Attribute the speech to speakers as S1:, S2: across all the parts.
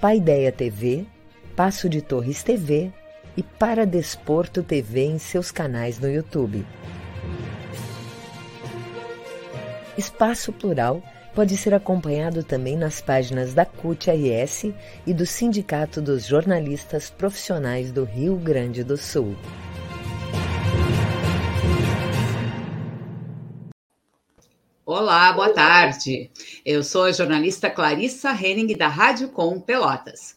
S1: Paideia TV, Passo de Torres TV e Para Desporto TV em seus canais no YouTube. Espaço Plural pode ser acompanhado também nas páginas da CUT-RS e do Sindicato dos Jornalistas Profissionais do Rio Grande do Sul.
S2: Olá, boa tarde. Eu sou a jornalista Clarissa Henning, da Rádio Com Pelotas.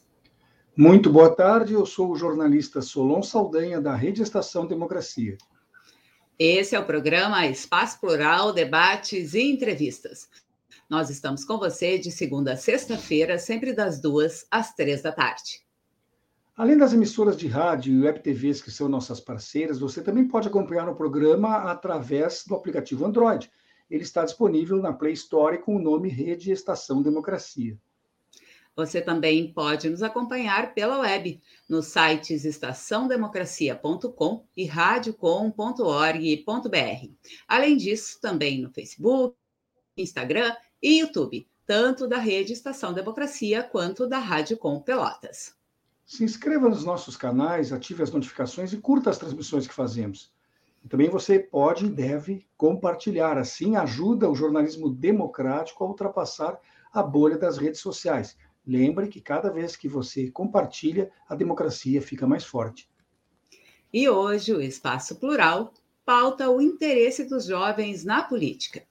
S3: Muito boa tarde, eu sou o jornalista Solon Saldanha, da Rede Estação Democracia.
S2: Esse é o programa Espaço Plural, Debates e Entrevistas. Nós estamos com você de segunda a sexta-feira, sempre das duas às três da tarde.
S3: Além das emissoras de rádio e web TVs que são nossas parceiras, você também pode acompanhar o programa através do aplicativo Android ele está disponível na Play Store com o nome Rede Estação Democracia.
S2: Você também pode nos acompanhar pela web, nos sites estaçãodemocracia.com e radiocom.org.br. Além disso, também no Facebook, Instagram e YouTube, tanto da Rede Estação Democracia quanto da Rádio Com Pelotas.
S3: Se inscreva nos nossos canais, ative as notificações e curta as transmissões que fazemos. Também você pode e deve compartilhar, assim ajuda o jornalismo democrático a ultrapassar a bolha das redes sociais. Lembre que cada vez que você compartilha, a democracia fica mais forte.
S2: E hoje o Espaço Plural pauta o interesse dos jovens na política.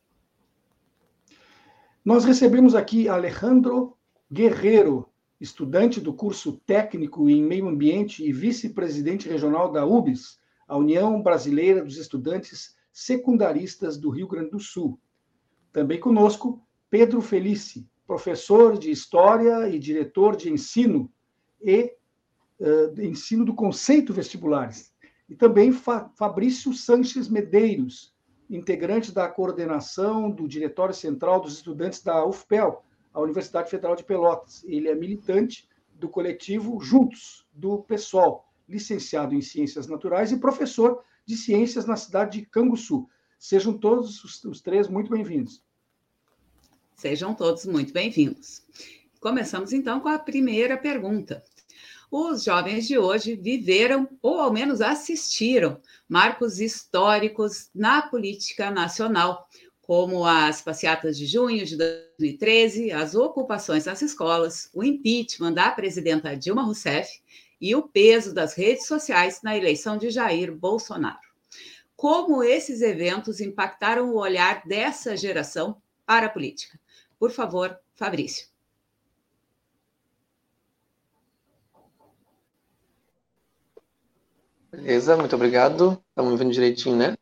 S3: Nós recebemos aqui Alejandro Guerreiro, estudante do curso técnico em meio ambiente e vice-presidente regional da UBS, a União Brasileira dos Estudantes Secundaristas do Rio Grande do Sul. Também conosco, Pedro Felice, professor de História e diretor de ensino e uh, ensino do conceito vestibulares. E também Fa Fabrício Sanches Medeiros, integrante da coordenação do Diretório Central dos Estudantes da UFPEL, a Universidade Federal de Pelotas. Ele é militante do coletivo Juntos, do PSOL, licenciado em Ciências Naturais e professor de Ciências na cidade de Canguçu. Sejam todos os, os três muito bem-vindos.
S2: Sejam todos muito bem-vindos. Começamos então com a primeira pergunta. Os jovens de hoje viveram, ou ao menos assistiram, marcos históricos na política nacional, como as passeatas de junho de 2013, as ocupações nas escolas, o impeachment da presidenta Dilma Rousseff e o peso das redes sociais na eleição de Jair Bolsonaro. Como esses eventos impactaram o olhar dessa geração para a política? Por favor, Fabrício.
S4: Beleza, muito obrigado. Estamos vendo direitinho, né?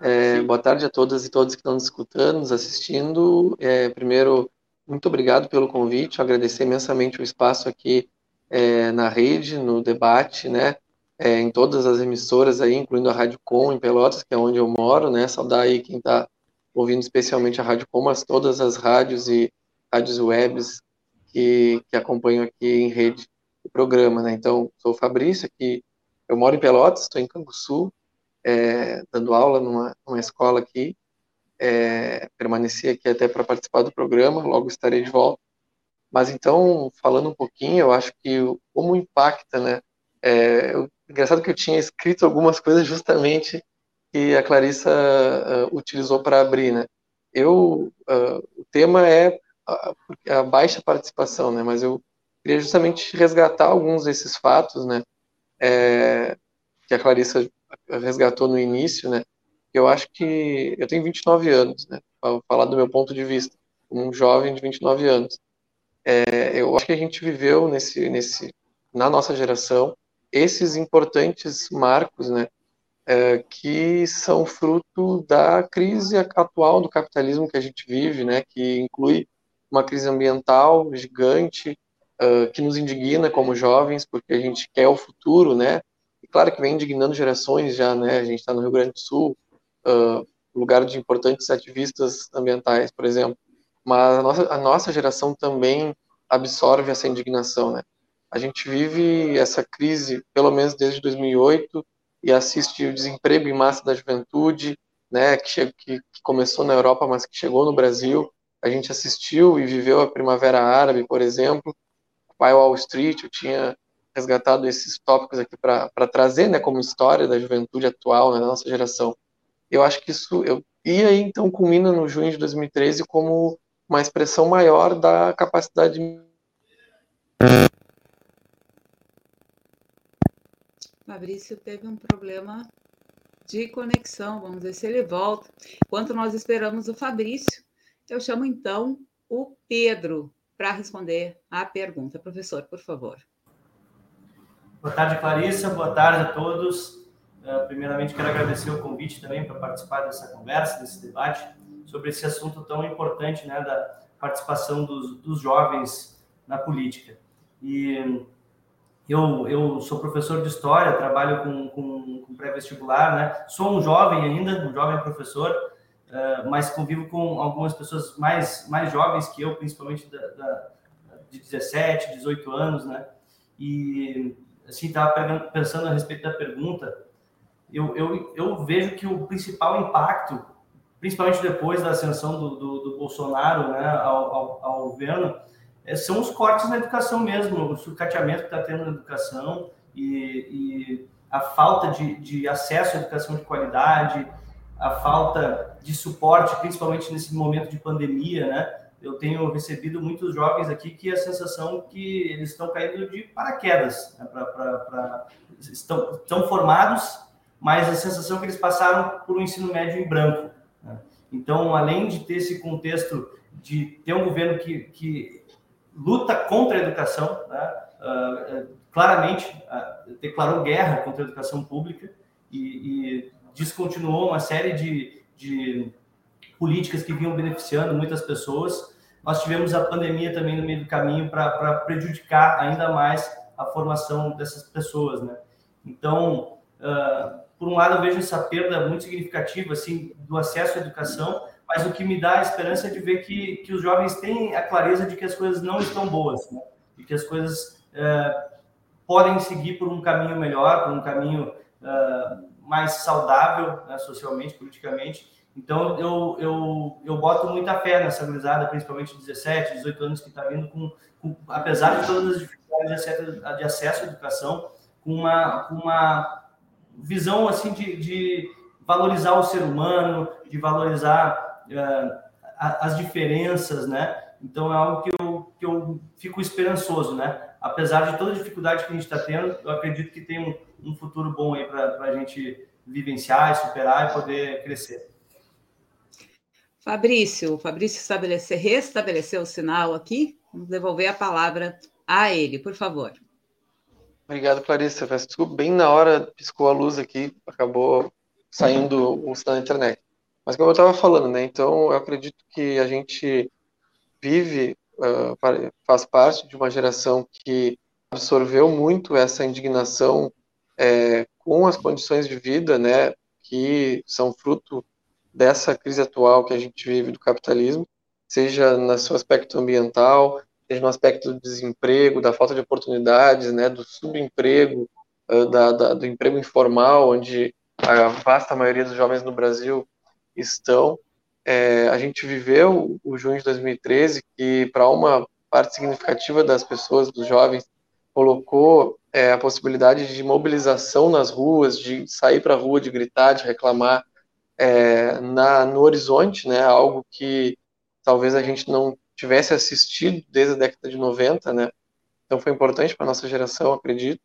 S4: É, boa tarde a todas e todos que estão nos escutando, nos assistindo. É, primeiro, muito obrigado pelo convite, agradecer imensamente o espaço aqui é, na rede, no debate, né? É, em todas as emissoras aí, incluindo a Rádio Com em Pelotas, que é onde eu moro, né? Saudar aí quem está ouvindo especialmente a Rádio Com, mas todas as rádios e rádios webs que, que acompanham aqui em rede o programa, né? Então, sou o Fabrício, aqui eu moro em Pelotas, estou em Canguçu, é, dando aula numa, numa escola aqui, é, permaneci aqui até para participar do programa, logo estarei de volta. Mas então, falando um pouquinho, eu acho que como impacta, né? É, eu, engraçado que eu tinha escrito algumas coisas justamente que a Clarissa uh, utilizou para abrir, né? Eu, uh, o tema é a, a, baixa participação, né? Mas eu queria justamente resgatar alguns desses fatos, né, é, que a Clarissa resgatou no início, né, eu acho que eu tenho 29 anos, né, para falar do meu ponto de vista, como um jovem de 29 anos. É, eu acho que a gente viveu nesse, nesse, na nossa geração esses importantes marcos, né, é, que são fruto da crise atual do capitalismo que a gente vive, né, que inclui uma crise ambiental gigante, uh, que nos indigna como jovens, porque a gente quer o futuro, né, e claro que vem indignando gerações já, né, a gente está no Rio Grande do Sul, uh, lugar de importantes ativistas ambientais, por exemplo, mas a nossa, a nossa geração também absorve essa indignação, né, a gente vive essa crise, pelo menos desde 2008, e assiste o desemprego em massa da juventude, né, que, que, começou na Europa, mas que chegou no Brasil. A gente assistiu e viveu a Primavera Árabe, por exemplo. O Wall Street, eu tinha resgatado esses tópicos aqui para trazer, né, como história da juventude atual, né, da nossa geração. Eu acho que isso, eu, e aí então culmina no junho de 2013 como uma expressão maior da capacidade
S2: Fabrício teve um problema de conexão. Vamos ver se ele volta. Enquanto nós esperamos o Fabrício, eu chamo então o Pedro para responder à pergunta. Professor, por favor.
S5: Boa tarde, Clarissa. Boa tarde a todos. Eh, primeiramente, quero agradecer o convite também para participar dessa conversa, desse debate sobre esse assunto tão importante, né, da participação dos, dos jovens na política. E eu, eu sou professor de história, trabalho com, com, com pré-vestibular, né? Sou um jovem ainda, um jovem professor, uh, mas convivo com algumas pessoas mais, mais jovens que eu, principalmente da, da, de 17, 18 anos, né? E, assim, estava pensando a respeito da pergunta, eu, eu, eu vejo que o principal impacto, principalmente depois da ascensão do, do, do Bolsonaro né, ao, ao, ao governo, é, são os cortes na educação mesmo, o sucateamento que está tendo na educação e, e a falta de, de, acesso à educação de qualidade, a falta de suporte, principalmente nesse momento de pandemia, né? Eu tenho recebido muitos jovens aqui que a sensação que eles estão caindo de paraquedas, né? pra, pra, pra, estão, estão formados, mas a sensação que eles passaram por um ensino médio em branco. Então, além de ter esse contexto de ter um governo que, que luta contra a educação, né? uh, claramente uh, declarou guerra contra a educação pública e, e descontinuou uma série de, de, políticas que vinham beneficiando muitas pessoas. Nós tivemos a pandemia também no meio do caminho para prejudicar ainda mais a formação dessas pessoas, né? Então, uh, por um lado, eu vejo essa perda muito significativa assim do acesso à educação, mas o que me dá a esperança é de ver que, que os jovens têm a clareza de que as coisas não estão boas, né? e que as coisas é, podem seguir por um caminho melhor, por um caminho é, mais saudável, né, socialmente, politicamente. Então, eu, eu, eu boto muita fé nessa gurizada, principalmente 17, 18 anos, que está vindo com, com, apesar de todas as dificuldades de acesso, de acesso à educação, com uma, com uma visão assim de, de valorizar o ser humano, de valorizar uh, as diferenças, né? Então é algo que eu, que eu fico esperançoso, né? Apesar de toda a dificuldade que a gente está tendo, eu acredito que tem um, um futuro bom aí para a gente vivenciar, superar e poder crescer.
S2: Fabrício, Fabrício estabelecer, restabeleceu o sinal aqui. Vamos devolver a palavra a ele, por favor.
S4: Obrigado, Clarissa. Peço bem na hora piscou a luz aqui, acabou saindo o sinal da internet. Mas como eu estava falando, né? Então eu acredito que a gente vive, uh, faz parte de uma geração que absorveu muito essa indignação é, com as condições de vida, né? Que são fruto dessa crise atual que a gente vive do capitalismo, seja no seu aspecto ambiental, seja no aspecto do desemprego, da falta de oportunidades, né? Do subemprego, uh, da, da, do emprego informal, onde a vasta maioria dos jovens no Brasil estão. É, a gente viveu o junho de 2013, que para uma parte significativa das pessoas, dos jovens, colocou é, a possibilidade de mobilização nas ruas, de sair para a rua, de gritar, de reclamar é, na, no horizonte, né, algo que talvez a gente não tivesse assistido desde a década de 90, né, Então foi importante para nossa geração, acredito.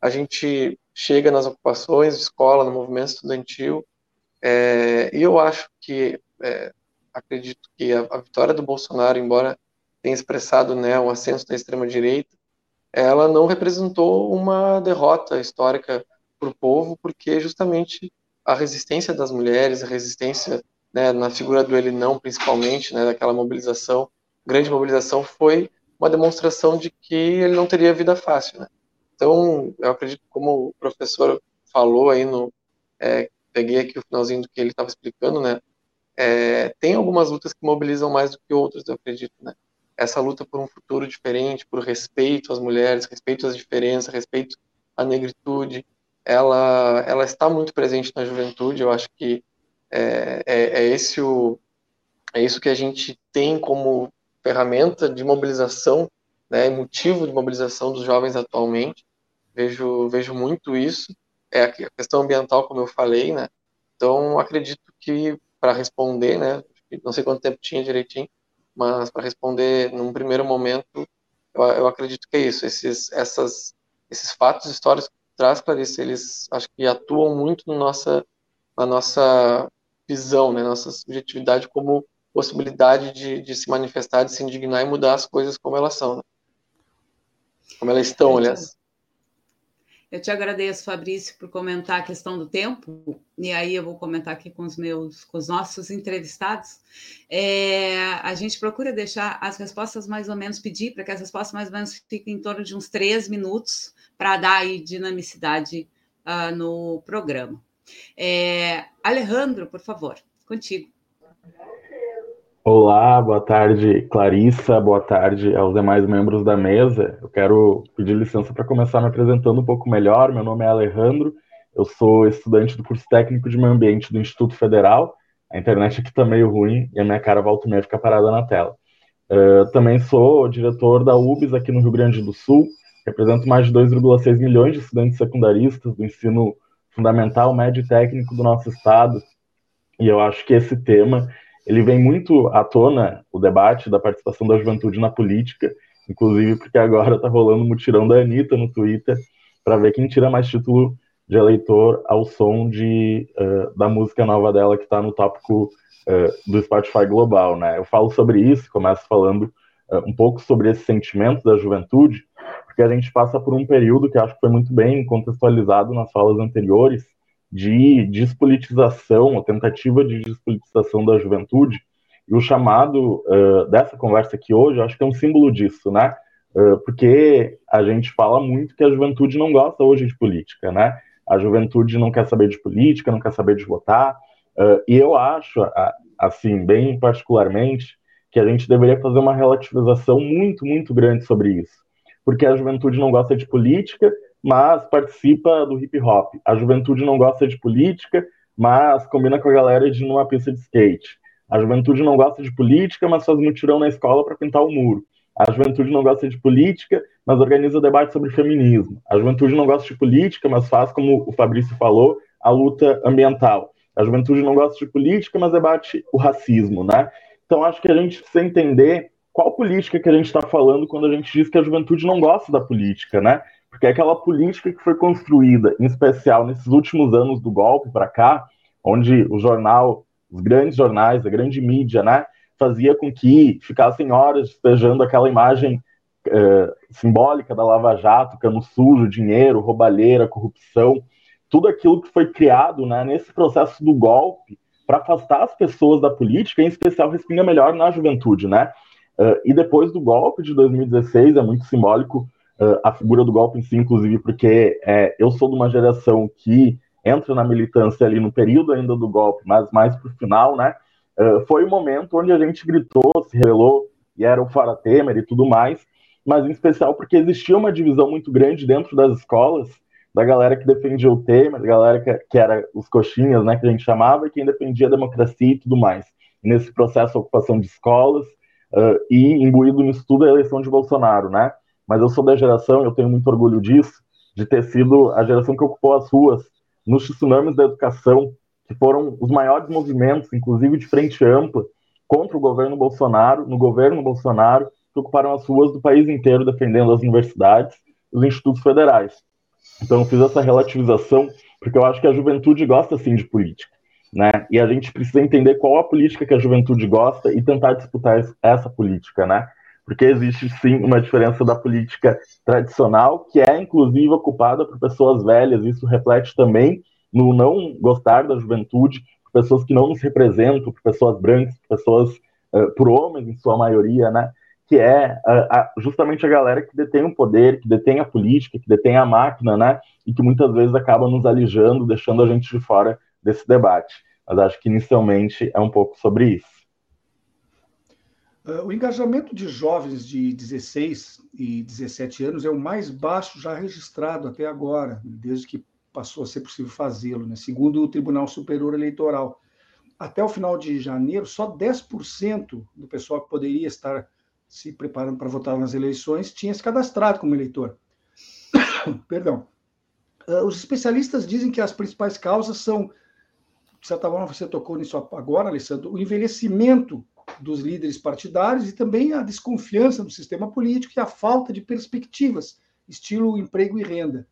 S4: A gente chega nas ocupações de escola, no movimento estudantil, é, e eu acho que, é, acredito que a, a, vitória do Bolsonaro, embora tenha expressado né, o ascenso da extrema-direita, ela não representou uma derrota histórica para o povo, porque justamente a resistência das mulheres, a resistência né, na figura do ele não, principalmente, né, daquela mobilização, grande mobilização, foi uma demonstração de que ele não teria vida fácil. Né? Então, eu acredito, como o professor falou aí no. É, peguei aqui o finalzinho do que ele estava explicando, né? É, tem algumas lutas que mobilizam mais do que outras, eu acredito, né? Essa luta por um futuro diferente, por respeito às mulheres, respeito às diferenças, respeito à negritude, ela, ela está muito presente na juventude. Eu acho que é, é, é esse o, é isso que a gente tem como ferramenta de mobilização, né, motivo de mobilização dos jovens atualmente. Vejo, vejo muito isso. É a questão ambiental, como eu falei, né? Então, acredito que para responder, né, não sei quanto tempo tinha direitinho, mas para responder num primeiro momento, eu, eu, acredito que é isso. Esses, essas, esses fatos históricos que traz, Clarice, eles acho que atuam muito no nossa, na nossa visão, né, nossa subjetividade como possibilidade de, de se manifestar, de se indignar e mudar as coisas como elas são, né? como elas estão, aliás.
S2: Eu te agradeço, Fabrício, por comentar a questão do tempo, e aí eu vou comentar aqui com os meus, com os nossos entrevistados. É, a gente procura deixar as respostas mais ou menos, pedir para que as respostas mais ou menos fiquem em torno de uns três minutos, para dar aí dinamicidade uh, no programa. É, Alejandro, por favor, contigo.
S6: Olá, boa tarde, Clarissa, boa tarde aos demais membros da mesa. Eu quero pedir licença para começar me apresentando um pouco melhor. Meu nome é Alejandro, eu sou estudante do curso técnico de meio ambiente do Instituto Federal. A internet aqui está meio ruim e a minha cara volta e meia fica parada na tela. Uh, também sou diretor da UBS aqui no Rio Grande do Sul, represento mais de 2,6 milhões de estudantes secundaristas do ensino fundamental, médio e técnico do nosso estado. E eu acho que esse tema ele vem muito à tona o debate da participação da juventude na política, inclusive porque agora está rolando um mutirão da Anitta no Twitter para ver quem tira mais título de eleitor ao som de, uh, da música nova dela que está no tópico uh, do Spotify Global. Né? Eu falo sobre isso, começo falando uh, um pouco sobre esse sentimento da juventude, porque a gente passa por um período que acho que foi muito bem contextualizado nas falas anteriores, de despolitização, a tentativa de despolitização da juventude, e o chamado uh, dessa conversa aqui hoje, acho que é um símbolo disso, né? Uh, porque a gente fala muito que a juventude não gosta hoje de política, né? A juventude não quer saber de política, não quer saber de votar, uh, e eu acho, assim, bem particularmente, que a gente deveria fazer uma relativização muito, muito grande sobre isso. Porque a juventude não gosta de política, mas participa do hip hop. A juventude não gosta de política, mas combina com a galera de ir numa pista de skate. A juventude não gosta de política, mas faz mutirão na escola para pintar o muro. A juventude não gosta de política, mas organiza debate sobre feminismo. A juventude não gosta de política, mas faz, como o Fabrício falou, a luta ambiental. A juventude não gosta de política, mas debate o racismo, né? Então acho que a gente precisa entender qual política que a gente está falando quando a gente diz que a juventude não gosta da política, né? Porque aquela política que foi construída, em especial nesses últimos anos do golpe para cá, onde o jornal, os grandes jornais, a grande mídia, né, fazia com que ficassem horas despejando aquela imagem eh, simbólica da Lava Jato, cano sujo, dinheiro, roubalheira, corrupção, tudo aquilo que foi criado né, nesse processo do golpe para afastar as pessoas da política, em especial respinga melhor na juventude, né? Uh, e depois do golpe de 2016, é muito simbólico uh, a figura do golpe em si, inclusive, porque é, eu sou de uma geração que entra na militância ali no período ainda do golpe, mas mais para o final, né? Uh, foi o momento onde a gente gritou, se revelou e era o Fora Temer e tudo mais, mas em especial porque existia uma divisão muito grande dentro das escolas, da galera que defendia o Temer, da galera que, que era os coxinhas, né, que a gente chamava, e quem defendia a democracia e tudo mais. nesse processo, a ocupação de escolas, uh, e imbuído nisso tudo a eleição de Bolsonaro, né? Mas eu sou da geração, eu tenho muito orgulho disso, de ter sido a geração que ocupou as ruas nos tsunamis da educação, que foram os maiores movimentos, inclusive de frente ampla, contra o governo Bolsonaro, no governo Bolsonaro, que ocuparam as ruas do país inteiro defendendo as universidades os institutos federais. Então, eu fiz essa relativização porque eu acho que a juventude gosta sim de política, né? E a gente precisa entender qual a política que a juventude gosta e tentar disputar essa política, né? Porque existe sim uma diferença da política tradicional, que é inclusive ocupada por pessoas velhas, isso reflete também no não gostar da juventude, por pessoas que não nos representam, por pessoas brancas, por pessoas, uh, por homens em sua maioria, né? que é uh, justamente a galera que detém o poder, que detém a política, que detém a máquina, né? E que muitas vezes acaba nos alijando, deixando a gente de fora desse debate. Mas acho que inicialmente é um pouco sobre isso.
S3: Uh, o engajamento de jovens de 16 e 17 anos é o mais baixo já registrado até agora, desde que passou a ser possível fazê-lo, né? segundo o Tribunal Superior Eleitoral. Até o final de janeiro, só 10% do pessoal que poderia estar se preparando para votar nas eleições, tinha se cadastrado como eleitor. Perdão. Uh, os especialistas dizem que as principais causas são, de certa forma, você tocou nisso agora, Alessandro, o envelhecimento dos líderes partidários e também a desconfiança no sistema político e a falta de perspectivas, estilo emprego e renda.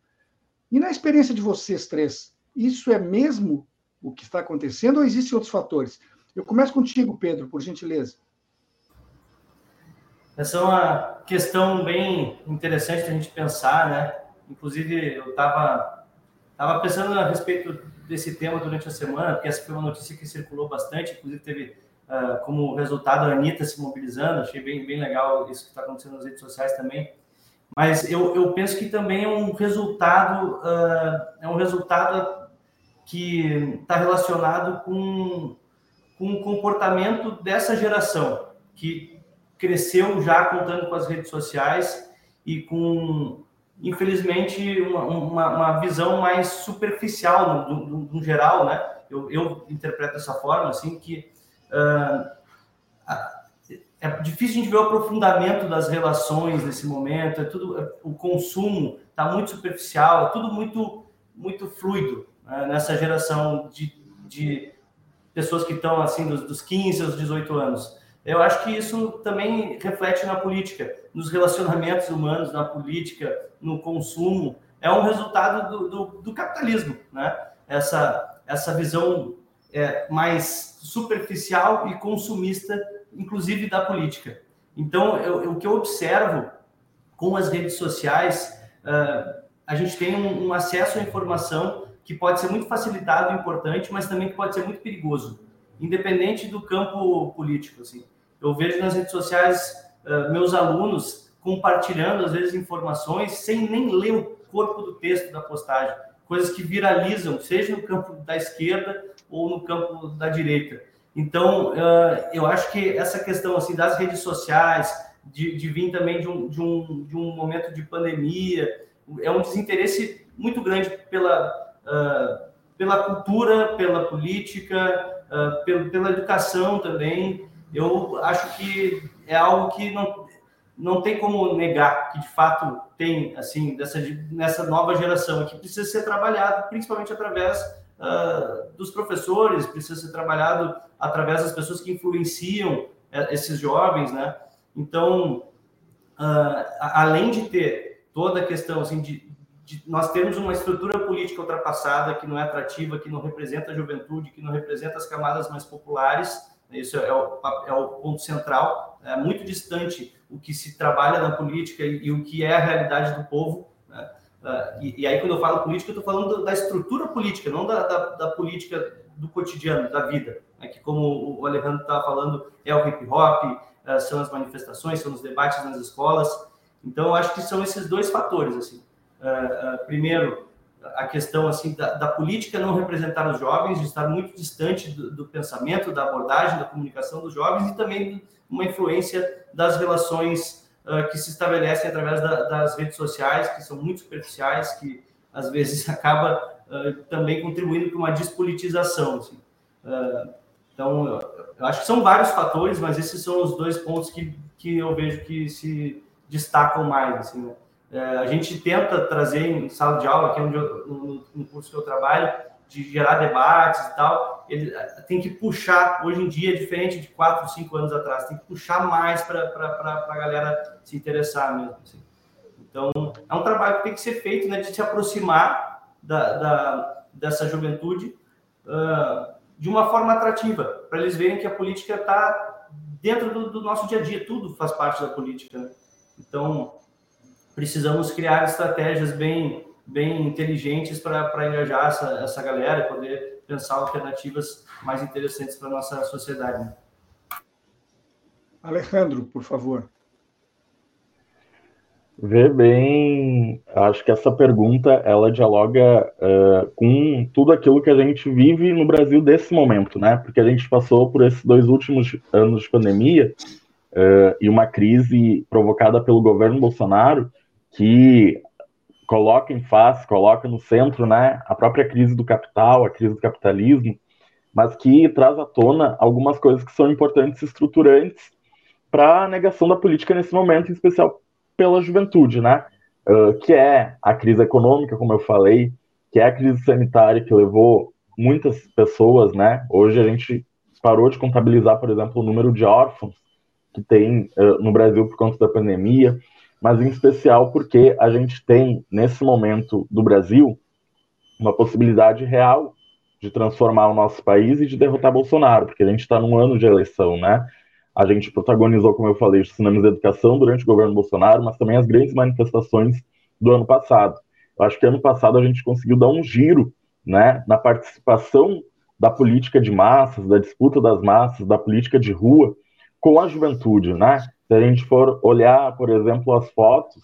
S3: E na experiência de vocês três, isso é mesmo o que está acontecendo ou existem outros fatores? Eu começo contigo, Pedro, por gentileza.
S5: Essa é uma questão bem interessante da gente pensar, né? Inclusive, eu estava tava pensando a respeito desse tema durante a semana, porque essa foi uma notícia que circulou bastante, inclusive teve uh, como resultado a Anitta se mobilizando, achei bem, bem legal isso que está acontecendo nas redes sociais também. Mas eu, eu penso que também é um resultado, uh, é um resultado que está relacionado com, com o comportamento dessa geração, que cresceu já contando com as redes sociais e com, infelizmente, uma, uma, uma visão mais superficial no, no, no, geral, né? Eu, eu interpreto dessa forma, assim, que é difícil a gente ver o aprofundamento das relações nesse momento, é tudo, o consumo está muito superficial, é tudo muito, muito fluido né? nessa geração de, de pessoas que estão, assim, dos, dos 15 aos 18 anos. Eu acho que isso também reflete na política, nos relacionamentos humanos, na política, no consumo. É um resultado do, do, do capitalismo, né? Essa, essa visão é, mais superficial e consumista, inclusive da política. Então, eu, o que eu observo com as redes sociais, uh, a gente tem um, um acesso à informação que pode ser muito facilitado e importante, mas também que pode ser muito perigoso, independente do campo político. Assim. Eu vejo nas redes sociais uh, meus alunos compartilhando, às vezes, informações sem nem ler o corpo do texto da postagem, coisas que viralizam, seja no campo da esquerda ou no campo da direita. Então, uh, eu acho que essa questão assim das redes sociais, de, de vir também de um, de, um, de um momento de pandemia, é um desinteresse muito grande pela, uh, pela cultura, pela política, uh, pela, pela educação também eu acho que é algo que não, não tem como negar que de fato tem assim dessa nessa nova geração que precisa ser trabalhado principalmente através uh, dos professores precisa ser trabalhado através das pessoas que influenciam é, esses jovens né então uh, além de ter toda a questão assim de, de, nós temos uma estrutura política ultrapassada que não é atrativa que não representa a juventude que não representa as camadas mais populares isso é o, é o ponto central. É muito distante o que se trabalha na política e, e o que é a realidade do povo. Uh, e, e, aí, quando eu falo política, eu estou falando da estrutura política, não da, da, da, política do cotidiano, da vida. Né? Que, como o Alejandro estava falando, é o hip hop, uh, são as manifestações, são os debates nas escolas. Então, eu acho que são esses dois fatores. Assim. Uh, primeiro, a questão assim da, da, política não representar os jovens, de estar muito distante do, do, pensamento, da abordagem, da comunicação dos jovens e também uma influência das relações uh, que se estabelecem através da, das redes sociais, que são muito superficiais, que às vezes acaba uh, também contribuindo para uma despolitização. Assim. Uh, então, eu acho que são vários fatores, mas esses são os dois pontos que, que eu vejo que se destacam mais. Assim, né? É, a gente tenta trazer em sala de aula, aqui onde eu, no, no, curso que eu trabalho, de gerar debates e tal, ele tem que puxar, hoje em dia, diferente de quatro, cinco anos atrás, tem que puxar mais para a galera se interessar mesmo. Assim. Então, é um trabalho que tem que ser feito, né, de se aproximar da, da dessa juventude uh, de uma forma atrativa, para eles verem que a política está dentro do, do, nosso dia a dia, tudo faz parte da política. Né? Então, precisamos criar estratégias bem, bem inteligentes para engajar essa, essa galera e poder pensar alternativas mais interessantes para a nossa sociedade. Né?
S3: Alejandro, por favor.
S6: Vê bem, acho que essa pergunta ela dialoga uh, com tudo aquilo que a gente vive no Brasil desse momento, né? Porque a gente passou por esses dois últimos anos de pandemia uh, e uma crise provocada pelo governo Bolsonaro que coloca em face, coloca no centro, né, a própria crise do capital, a crise do capitalismo, mas que traz à tona algumas coisas que são importantes e estruturantes para a negação da política nesse momento, em especial pela juventude, né? Uh, que é a crise econômica, como eu falei, que é a crise sanitária que levou muitas pessoas, né? Hoje a gente parou de contabilizar, por exemplo, o número de órfãos que tem uh, no Brasil por conta da pandemia, mas em especial porque a gente tem, nesse momento do Brasil, uma possibilidade real de transformar o nosso país e de derrotar Bolsonaro, porque a gente está num ano de eleição, né? A gente protagonizou, como eu falei, os cinemas de educação durante o governo Bolsonaro, mas também as grandes manifestações do ano passado. Eu acho que ano passado a gente conseguiu dar um giro né, na participação da política de massas, da disputa das massas, da política de rua com a juventude. Né? Se a gente for olhar, por exemplo, as fotos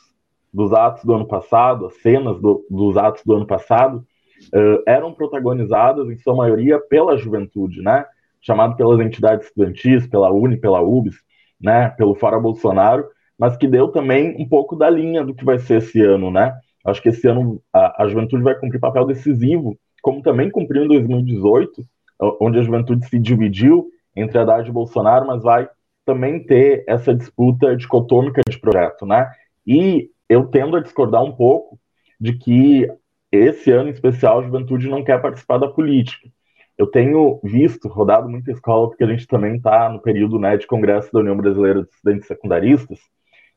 S6: dos atos do ano passado, as cenas do, dos atos do ano passado, uh, eram protagonizadas, em sua maioria, pela juventude, né? chamado pelas entidades estudantis, pela Uni, pela UBS, né, pelo Fora Bolsonaro, mas que deu também um pouco da linha do que vai ser esse ano, né? Acho que esse ano a, a juventude vai cumprir papel decisivo, como também cumpriu em 2018, onde a juventude se dividiu entre Haddad e Bolsonaro, mas vai também ter essa disputa dicotômica de projeto, né? E eu tendo a discordar um pouco de que esse ano em especial a juventude não quer participar da política. Eu tenho visto, rodado muita escola, porque a gente também está no período né, de congresso da União Brasileira de Estudantes Secundaristas.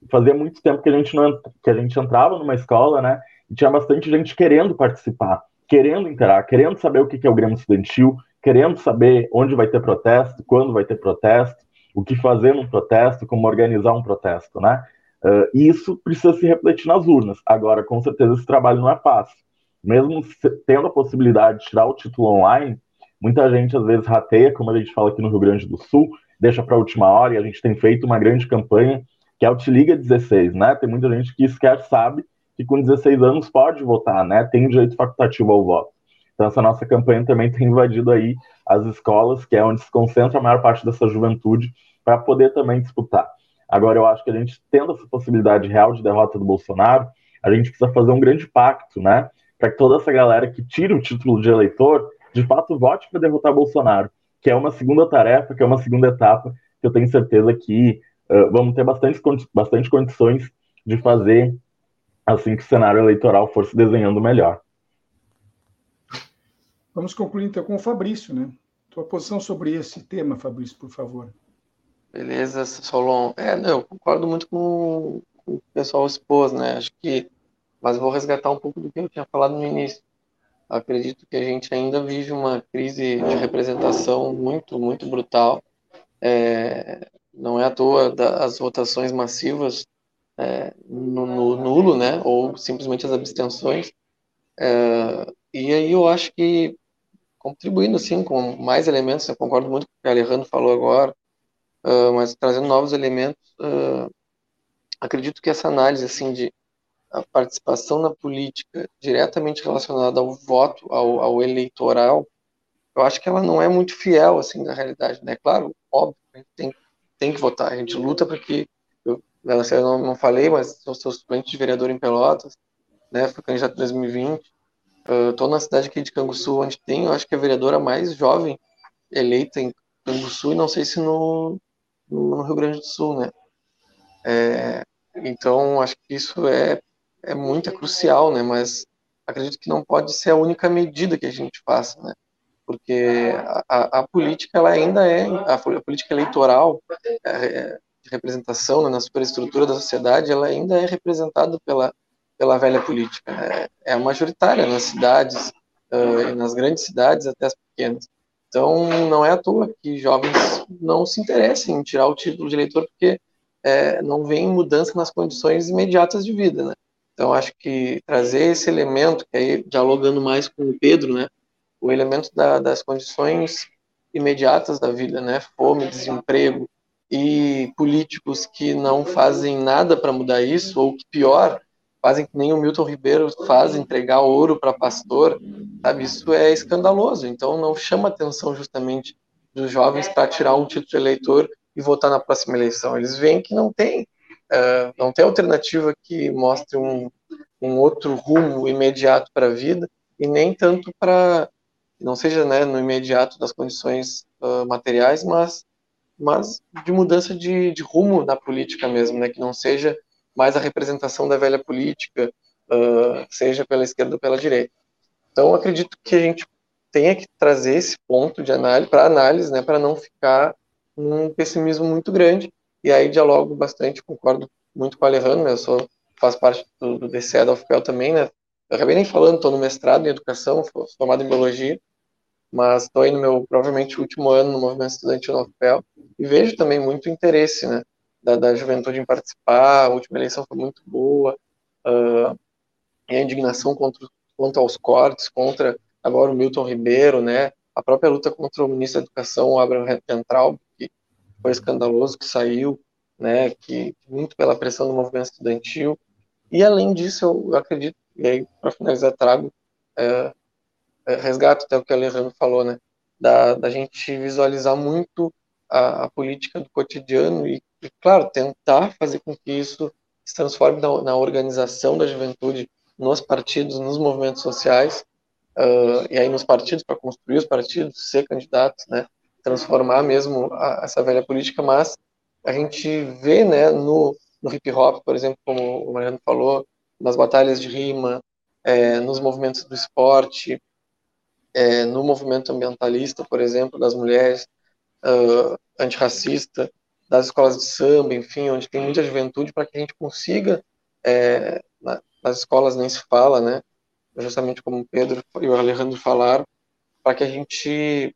S6: Fazia muito tempo que a gente não que a gente entrava numa escola, né? E tinha bastante gente querendo participar, querendo interar, querendo saber o que é o Grêmio Estudantil, querendo saber onde vai ter protesto, quando vai ter protesto, o que fazer num protesto, como organizar um protesto, né? Uh, isso precisa se refletir nas urnas. Agora, com certeza, esse trabalho não é fácil. Mesmo tendo a possibilidade de tirar o título online, Muita gente às vezes rateia, como a gente fala aqui no Rio Grande do Sul, deixa para a última hora e a gente tem feito uma grande campanha que é o Te Liga 16, né? Tem muita gente que sequer sabe que com 16 anos pode votar, né? Tem direito facultativo ao voto. Então essa nossa campanha também tem invadido aí as escolas, que é onde se concentra a maior parte dessa juventude, para poder também disputar. Agora eu acho que a gente tendo essa possibilidade real de derrota do Bolsonaro, a gente precisa fazer um grande pacto, né? Para que toda essa galera que tira o título de eleitor de fato vote para derrotar Bolsonaro, que é uma segunda tarefa, que é uma segunda etapa, que eu tenho certeza que uh, vamos ter bastante, bastante condições de fazer assim que o cenário eleitoral for se desenhando melhor.
S3: Vamos concluir então com o Fabrício, né? Tua posição sobre esse tema, Fabrício, por favor.
S4: Beleza, Solon. É, não, eu concordo muito com, o pessoal expôs, né? Acho que, mas vou resgatar um pouco do que eu tinha falado no início acredito que a gente ainda vive uma crise de representação muito, muito brutal. É, não é à toa das votações massivas é, no, no, nulo, né, ou simplesmente as abstenções. É, e aí eu acho que contribuindo assim com mais elementos, eu concordo muito com o que o Alejandro falou agora, uh, mas trazendo novos elementos, uh, acredito que essa análise assim de a participação na política diretamente relacionada ao voto, ao, ao, eleitoral, eu acho que ela não é muito fiel assim da realidade, né? Claro, óbvio, a gente tem, tem que votar, a gente luta porque eu, eu não, não falei, mas eu sou suplente de vereador em Pelotas, né? Fui candidato em 2020. Estou na cidade aqui de Canguçu, onde tem, eu acho que a vereadora mais jovem eleita em Canguçu e não sei se no, no Rio Grande do Sul, né? É, então, acho que isso é é muito é crucial, né? Mas acredito que não pode ser a única medida que a gente faça, né? Porque a, a política ela ainda é a, a política eleitoral é, de representação né, na superestrutura da sociedade, ela ainda é representada pela pela velha política. Né? É a majoritária nas cidades, uh, nas grandes cidades até as pequenas. Então, não é à toa que jovens não se interessem em tirar o título de eleitor, porque é, não vem mudança nas condições imediatas de vida, né? Então, acho que trazer esse elemento, que aí, dialogando mais com o Pedro, né? O elemento da, das condições imediatas da vida, né? Fome, desemprego e políticos que não fazem nada para mudar isso, ou que pior, fazem que nem o Milton Ribeiro faz, entregar ouro para pastor, sabe? Isso é escandaloso. Então não chama atenção justamente dos jovens para tirar um título de eleitor e votar na próxima eleição. Eles veem que não tem, uh, não tem alternativa que mostre um, um outro rumo imediato para a vida e nem tanto para não seja né, no imediato das condições uh, materiais, mas mas de mudança de, de rumo na política mesmo, né? Que não seja mais a representação da velha política, uh, seja pela esquerda ou pela direita. Então, acredito que a gente tenha que trazer esse ponto de análise para análise, né, para não ficar num pessimismo muito grande. E aí dialogo bastante, concordo muito com o Alejandro, né, eu sou faço parte do, do DCE da UFPEL também, né? Eu acabei nem falando, estou no mestrado em educação, sou formado em biologia, mas estou aí no meu provavelmente último ano no movimento estudantil na UFPEL e vejo também muito interesse, né? Da, da juventude em participar, a última eleição foi muito boa, uh, e a indignação contra, contra os cortes, contra agora o Milton Ribeiro, né, a própria luta contra o ministro da Educação, o Abraham Ventral, que foi escandaloso, que saiu, né, que muito pela pressão do movimento estudantil, e além disso, eu acredito, e aí para finalizar trago, é, é, resgato até o que o Alejandro falou, né, da, da gente visualizar muito a, a política do cotidiano e e, claro, tentar fazer com que isso se transforme na, na organização da juventude nos partidos, nos movimentos sociais, uh, e aí nos partidos, para construir os partidos, ser candidatos, né, transformar mesmo a, essa velha política, mas a gente vê né, no, no hip hop, por exemplo, como o Mariano falou, nas batalhas de rima, é, nos movimentos do esporte, é, no movimento ambientalista, por exemplo, das mulheres, uh, antirracista, das escolas de samba, enfim, onde tem muita juventude, para que a gente consiga, é, na, nas escolas nem se fala, né, justamente como o Pedro e o Alejandro falaram, para que a gente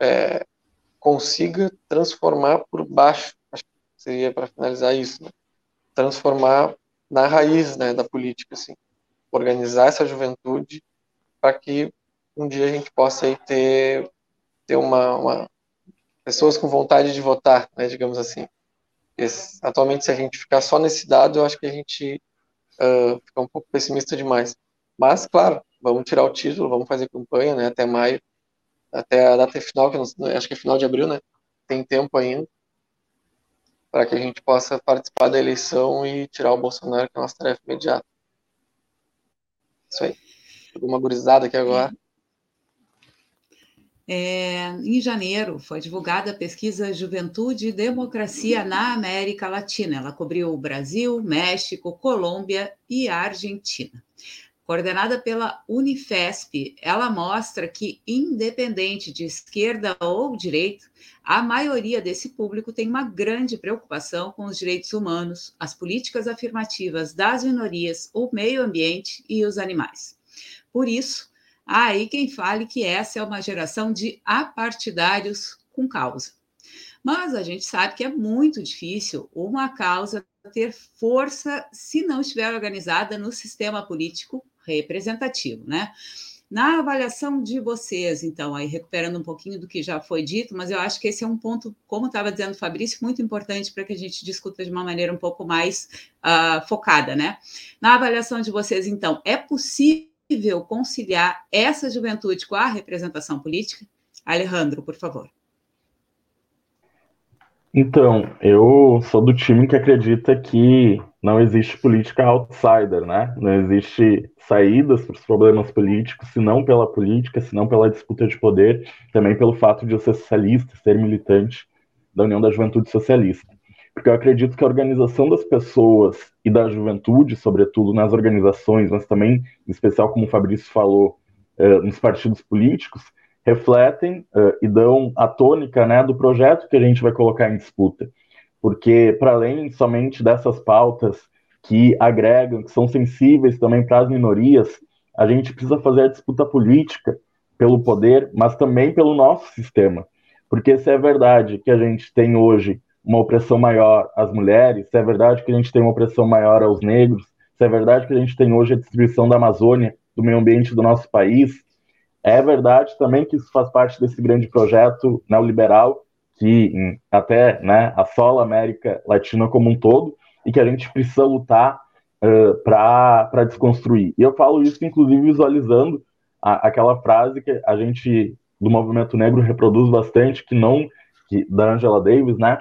S4: é, consiga transformar por baixo, acho que seria para finalizar isso, né, transformar na raiz né, da política, assim, organizar essa juventude para que um dia a gente possa aí ter, ter uma, uma, pessoas com vontade de votar, né, digamos assim. Esse, atualmente, se a gente ficar só nesse dado, eu acho que a gente uh, fica um pouco pessimista demais. Mas, claro, vamos tirar o título, vamos fazer campanha, né, até maio, até a data final, que não, acho que é final de abril, né, tem tempo ainda, para que a gente possa participar da eleição e tirar o Bolsonaro, que é a nossa tarefa imediata. Isso aí. Uma gurizada aqui agora.
S2: É, em janeiro, foi divulgada a pesquisa Juventude e Democracia na América Latina. Ela cobriu o Brasil, México, Colômbia e Argentina. Coordenada pela Unifesp, ela mostra que, independente de esquerda ou direita, a maioria desse público tem uma grande preocupação com os direitos humanos, as políticas afirmativas das minorias, o meio ambiente e os animais. Por isso, aí quem fale que essa é uma geração de apartidários com causa. Mas a gente sabe que é muito difícil uma causa ter força se não estiver organizada no sistema político representativo, né? Na avaliação de vocês, então, aí recuperando um pouquinho do que já foi dito, mas eu acho que esse é um ponto, como estava dizendo o Fabrício, muito importante para que a gente discuta de uma maneira um pouco mais uh, focada, né? Na avaliação de vocês, então, é possível possível conciliar essa juventude com a representação política? Alejandro, por favor.
S6: Então, eu sou do time que acredita que não existe política outsider, né? Não existe saídas para os problemas políticos, se não pela política, se não pela disputa de poder, também pelo fato de eu ser socialista, ser militante da União da Juventude Socialista. Porque eu acredito que a organização das pessoas e da juventude, sobretudo nas organizações, mas também, em especial, como o Fabrício falou, uh, nos partidos políticos, refletem uh, e dão a tônica né, do projeto que a gente vai colocar em disputa. Porque, para além somente dessas pautas que agregam, que são sensíveis também para as minorias, a gente precisa fazer a disputa política pelo poder, mas também pelo nosso sistema. Porque se é verdade que a gente tem hoje uma opressão maior às mulheres, se é verdade que a gente tem uma opressão maior aos negros, se é verdade que a gente tem hoje a destruição da Amazônia, do meio ambiente do nosso país, é verdade também que isso faz parte desse grande projeto neoliberal que até né, assola a América Latina como um todo e que a gente precisa lutar uh, para desconstruir. E eu falo isso, inclusive, visualizando a, aquela frase que a gente do movimento negro reproduz bastante, que não, que, da Angela Davis, né?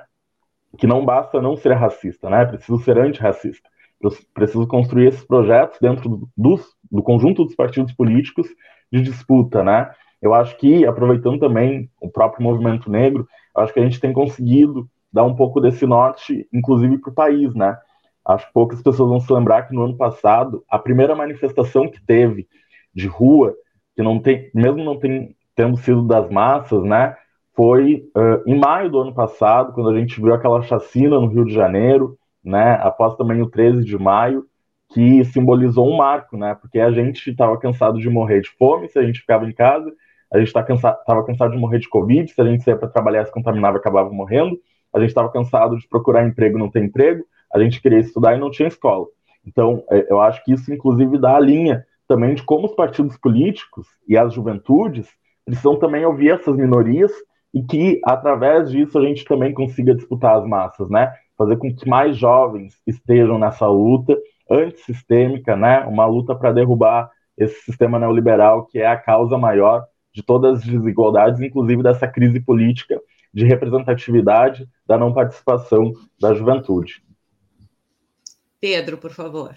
S6: Que não basta não ser racista, né? Preciso ser antirracista. Preciso construir esses projetos dentro dos, do conjunto dos partidos políticos de disputa, né? Eu acho que, aproveitando também o próprio movimento negro, acho que a gente tem conseguido dar um pouco desse norte, inclusive para o país, né? Acho que poucas pessoas vão se lembrar que no ano passado, a primeira manifestação que teve de rua, que não tem, mesmo não tem, tendo sido das massas, né? Foi uh, em maio do ano passado, quando a gente viu aquela chacina no Rio de Janeiro, né? Após também o 13 de maio, que simbolizou um marco, né? Porque a gente estava cansado de morrer de fome se a gente ficava em casa, a gente estava cansado, cansado de morrer de Covid, se a gente saía para trabalhar, se contaminava, acabava morrendo, a gente estava cansado de procurar emprego não ter emprego, a gente queria estudar e não tinha escola. Então, é, eu acho que isso, inclusive, dá a linha também de como os partidos políticos e as juventudes precisam também ouvir essas minorias e que, através disso, a gente também consiga disputar as massas, né? Fazer com que mais jovens estejam nessa luta antissistêmica, né? Uma luta para derrubar esse sistema neoliberal que é a causa maior de todas as desigualdades, inclusive dessa crise política de representatividade da não participação da juventude.
S2: Pedro, por favor.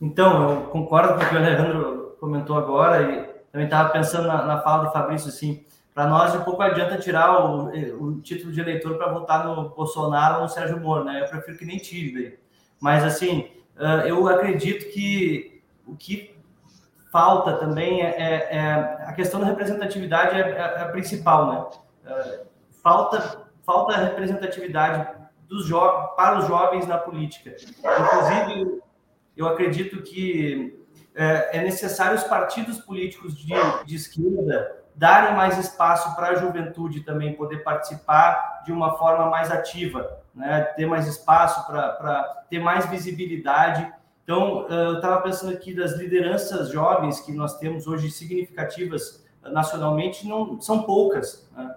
S5: Então, eu concordo com o que o Alejandro comentou agora e também estava pensando na, na, fala do Fabrício, assim, para nós um pouco adianta tirar o, o título de eleitor para votar no Bolsonaro ou no Sérgio Moro, né? Eu prefiro que nem tire, mas assim, eu acredito que o que falta também é, é, é a questão da representatividade é, é, a principal, né? É, falta falta representatividade dos para os jovens na política. Inclusive, eu acredito que é, é necessário os partidos políticos de, de esquerda darem mais espaço para a juventude também poder participar de uma forma mais ativa, né? ter mais espaço para ter mais visibilidade então, eu estava pensando aqui das lideranças jovens que nós temos hoje significativas nacionalmente, não são poucas, né?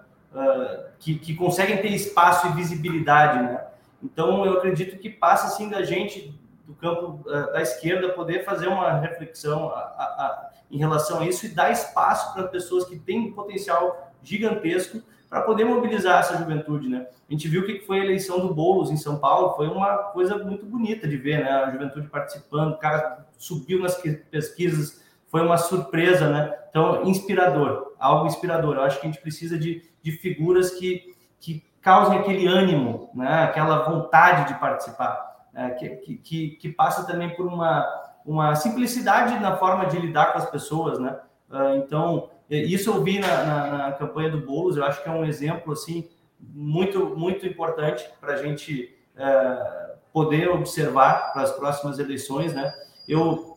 S5: que, que conseguem ter espaço e visibilidade, né? Então, eu acredito que passa assim da gente do campo da esquerda poder fazer uma reflexão a, a, a, em relação a isso e dar espaço para pessoas que têm um potencial gigantesco para poder mobilizar essa juventude, né? A gente viu que foi a eleição do Boulos em São Paulo, foi uma coisa muito bonita de ver, né? A juventude participando, o cara subiu nas pesquisas, foi uma surpresa, né? Então, inspirador, algo inspirador. Eu acho que a gente precisa de, de figuras que, que causem aquele ânimo, né? Aquela vontade de participar? Que, que, que passa também por uma, uma simplicidade na forma de lidar com as pessoas, né? Ah, então, isso eu vi na, na, na, campanha do Boulos, eu acho que é um exemplo assim muito muito importante para a gente é, poder observar para as próximas eleições, né? Eu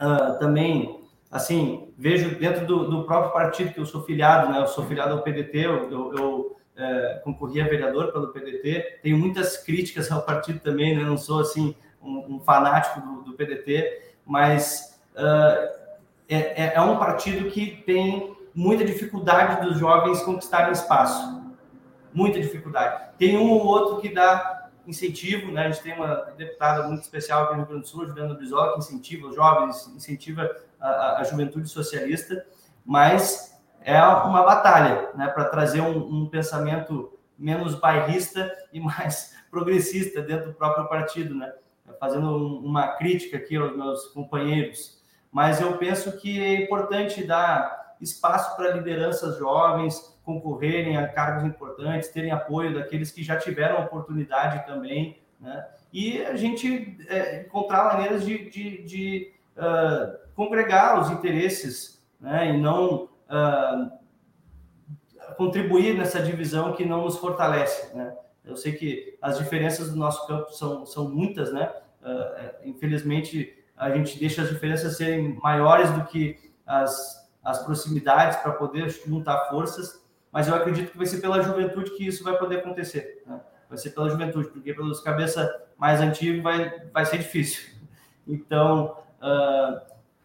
S5: uh, também assim vejo dentro do, do, próprio partido que eu sou filiado, né? Eu sou filiado ao PDT, eu, eu, eu é, concorri a vereador pelo PDT, tenho muitas críticas ao partido também, né? Não sou assim um, um fanático do, do, PDT, mas uh, é, é, um partido que tem muita dificuldade dos jovens conquistarem espaço. Muita dificuldade. Tem um ou outro que dá incentivo, né? A gente tem uma deputada muito especial aqui no Rio Grande do Sul, Juliana Brizola, que incentiva os jovens, incentiva a, a, juventude socialista, mas é uma batalha, né? Para trazer um, um pensamento menos bairrista e mais progressista dentro do próprio partido, né? Fazendo uma crítica aqui aos meus companheiros mas eu penso que é importante dar espaço para lideranças jovens concorrerem a cargos importantes, terem apoio daqueles que já tiveram oportunidade também, né? E a gente é, encontrar maneiras de, de, de uh, congregar os interesses, né? E não uh, contribuir nessa divisão que não nos fortalece, né? Eu sei que as diferenças do nosso campo são, são muitas, né? Uh, infelizmente, a gente deixa as diferenças serem maiores do que as, as proximidades para poder juntar forças, mas eu acredito que vai ser pela juventude que isso vai poder acontecer. Né? Vai ser pela juventude, porque pelos cabeça mais antigos vai, vai ser difícil. Então, uh,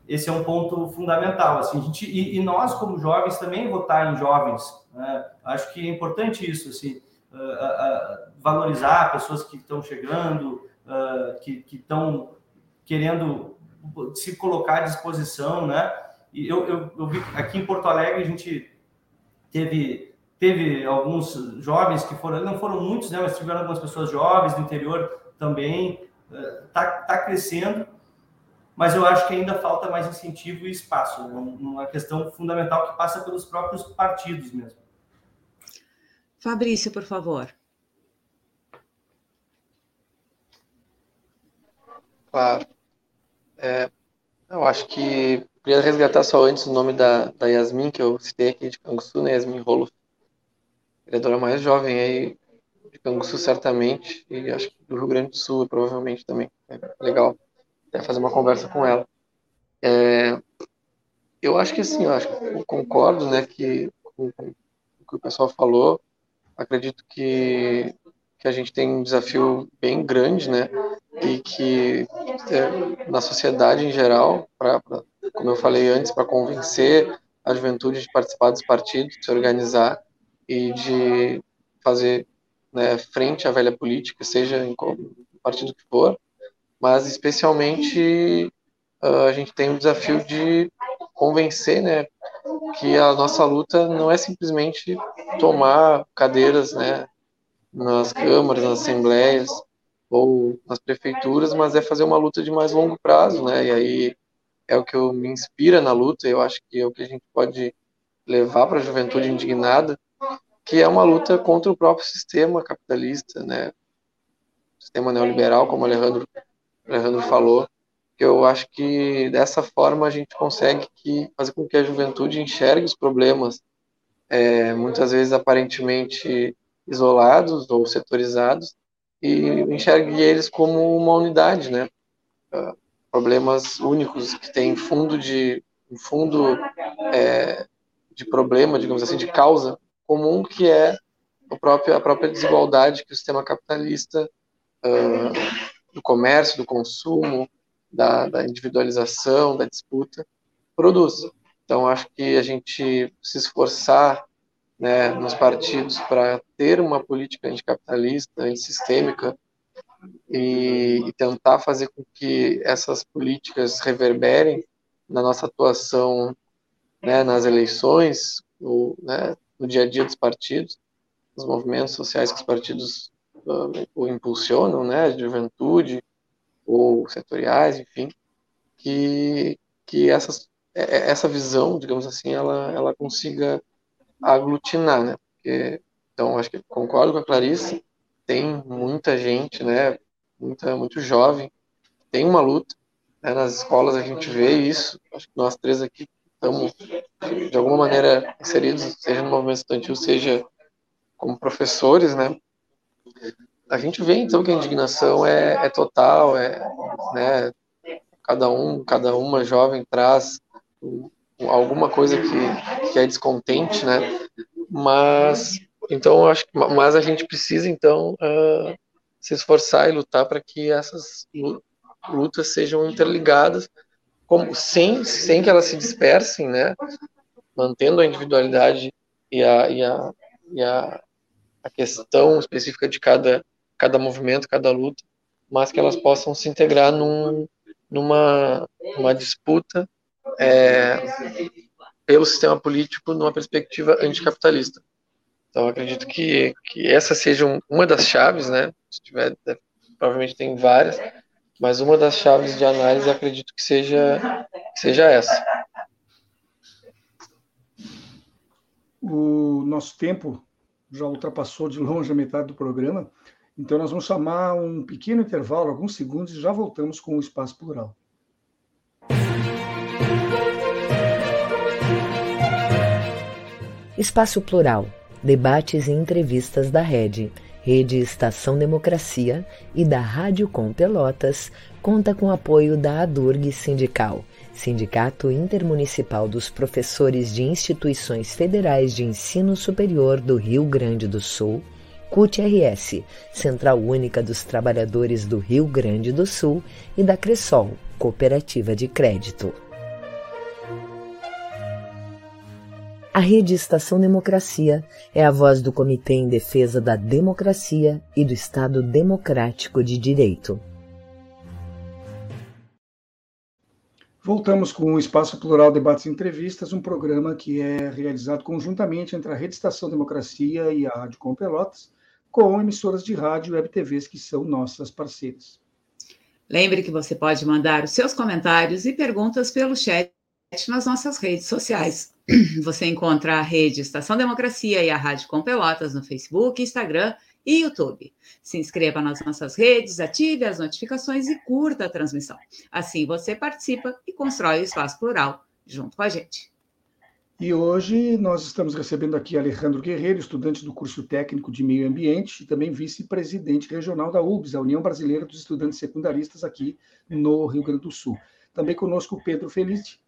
S5: esse é um ponto fundamental. Assim, a gente, e, e, nós, como jovens, também votar em jovens. Né? Acho que é importante isso, assim, uh, uh, valorizar pessoas que estão chegando, que estão querendo se colocar à disposição, né? E eu, eu, eu vi aqui em Porto Alegre a gente teve teve alguns jovens que foram, não foram muitos, né? Mas tiveram algumas pessoas jovens do interior também. Está tá crescendo, mas eu acho que ainda falta mais incentivo e espaço, né? uma questão fundamental que passa pelos próprios partidos mesmo.
S2: Fabrício, por favor.
S4: Claro. É, eu acho que queria resgatar só antes o nome da, da Yasmin, que eu citei aqui de Canguçu, né? Yasmin Rolo, vereadora mais jovem aí de Canguçu, certamente, e acho que do Rio Grande do Sul, provavelmente também. É legal até fazer uma conversa com ela. É, eu acho que assim, eu acho eu concordo, né, que com, com o que o pessoal falou, acredito que que a gente tem um desafio bem grande, né? E que é, na sociedade em geral, como eu falei antes, para convencer a juventude de participar dos partidos, de se organizar e de fazer né, frente à velha política, seja em qual partido que for, mas especialmente uh, a gente tem o desafio de convencer, né, que a nossa luta não é simplesmente tomar cadeiras, né, nas câmaras, nas assembleias ou nas prefeituras, mas é fazer uma luta de mais longo prazo, né? E aí é o que eu, me inspira na luta, eu acho que é o que a gente pode levar para a juventude indignada, que é uma luta contra o próprio sistema capitalista, né? Sistema neoliberal, como o Alejandro, Alejandro falou, que eu acho que dessa forma a gente consegue que, fazer com que a juventude enxergue os problemas, é, muitas vezes aparentemente isolados ou setorizados e enxergue eles como uma unidade, né? Uh, problemas únicos que têm fundo de um fundo é, de problema, digamos assim, de causa comum que é a própria a própria desigualdade que o sistema capitalista uh, do comércio, do consumo, da, da individualização, da disputa produz. Então acho que a gente se esforçar né, nos partidos para ter uma política anticapitalista, antissistêmica, e, e tentar fazer com que essas políticas reverberem na nossa atuação né, nas eleições, ou, né, no dia a dia dos partidos, nos movimentos sociais que os partidos uh, o impulsionam, né, de juventude ou setoriais, enfim, que, que essas, é, essa visão, digamos assim, ela, ela consiga aglutinar, né? Porque, então, acho que concordo com a Clarice, tem muita gente, né? Muita, muito jovem, tem uma luta. Né? Nas escolas a gente vê isso. Acho que nós três aqui estamos, de alguma maneira, inseridos, seja no movimento estudantil, seja como professores, né? A gente vê, então, que a indignação é, é total, é, né? Cada um, cada uma jovem traz alguma coisa que, que é descontente, né? Mas então acho que mas a gente precisa então uh, se esforçar e lutar para que essas lutas sejam interligadas, como sem sem que elas se dispersem, né? Mantendo a individualidade e a, e a, e a, a questão específica de cada cada movimento, cada luta, mas que elas possam se integrar num, numa uma disputa é, pelo sistema político numa perspectiva anticapitalista. Então, acredito que, que essa seja um, uma das chaves, né? Se tiver, provavelmente tem várias, mas uma das chaves de análise acredito que seja, que seja essa.
S3: o nosso tempo já ultrapassou de longe a metade do programa, então nós vamos chamar um pequeno intervalo, alguns segundos, e já voltamos com o Espaço Plural.
S1: Espaço Plural, debates e entrevistas da Rede, Rede Estação Democracia e da Rádio Com Pelotas, conta com apoio da ADURG Sindical, Sindicato Intermunicipal dos Professores de Instituições Federais de Ensino Superior do Rio Grande do Sul, CUT-RS, Central Única dos Trabalhadores do Rio Grande do Sul, e da Cressol, Cooperativa de Crédito. A Rede Estação Democracia é a voz do Comitê em Defesa da Democracia e do Estado Democrático de Direito.
S3: Voltamos com o Espaço Plural Debates e Entrevistas, um programa que é realizado conjuntamente entre a Rede Estação Democracia e a Rádio Com Pelotas, com emissoras de rádio e web TVs que são nossas parceiras.
S2: Lembre que você pode mandar os seus comentários e perguntas pelo chat nas nossas redes sociais. Você encontra a rede Estação Democracia e a Rádio Com Pelotas no Facebook, Instagram e YouTube. Se inscreva nas nossas redes, ative as notificações e curta a transmissão. Assim você participa e constrói o espaço plural junto com a gente.
S3: E hoje nós estamos recebendo aqui Alejandro Guerreiro, estudante do curso técnico de meio ambiente e também vice-presidente regional da UBS, a União Brasileira dos Estudantes Secundaristas aqui no Rio Grande do Sul. Também conosco Pedro Feliz,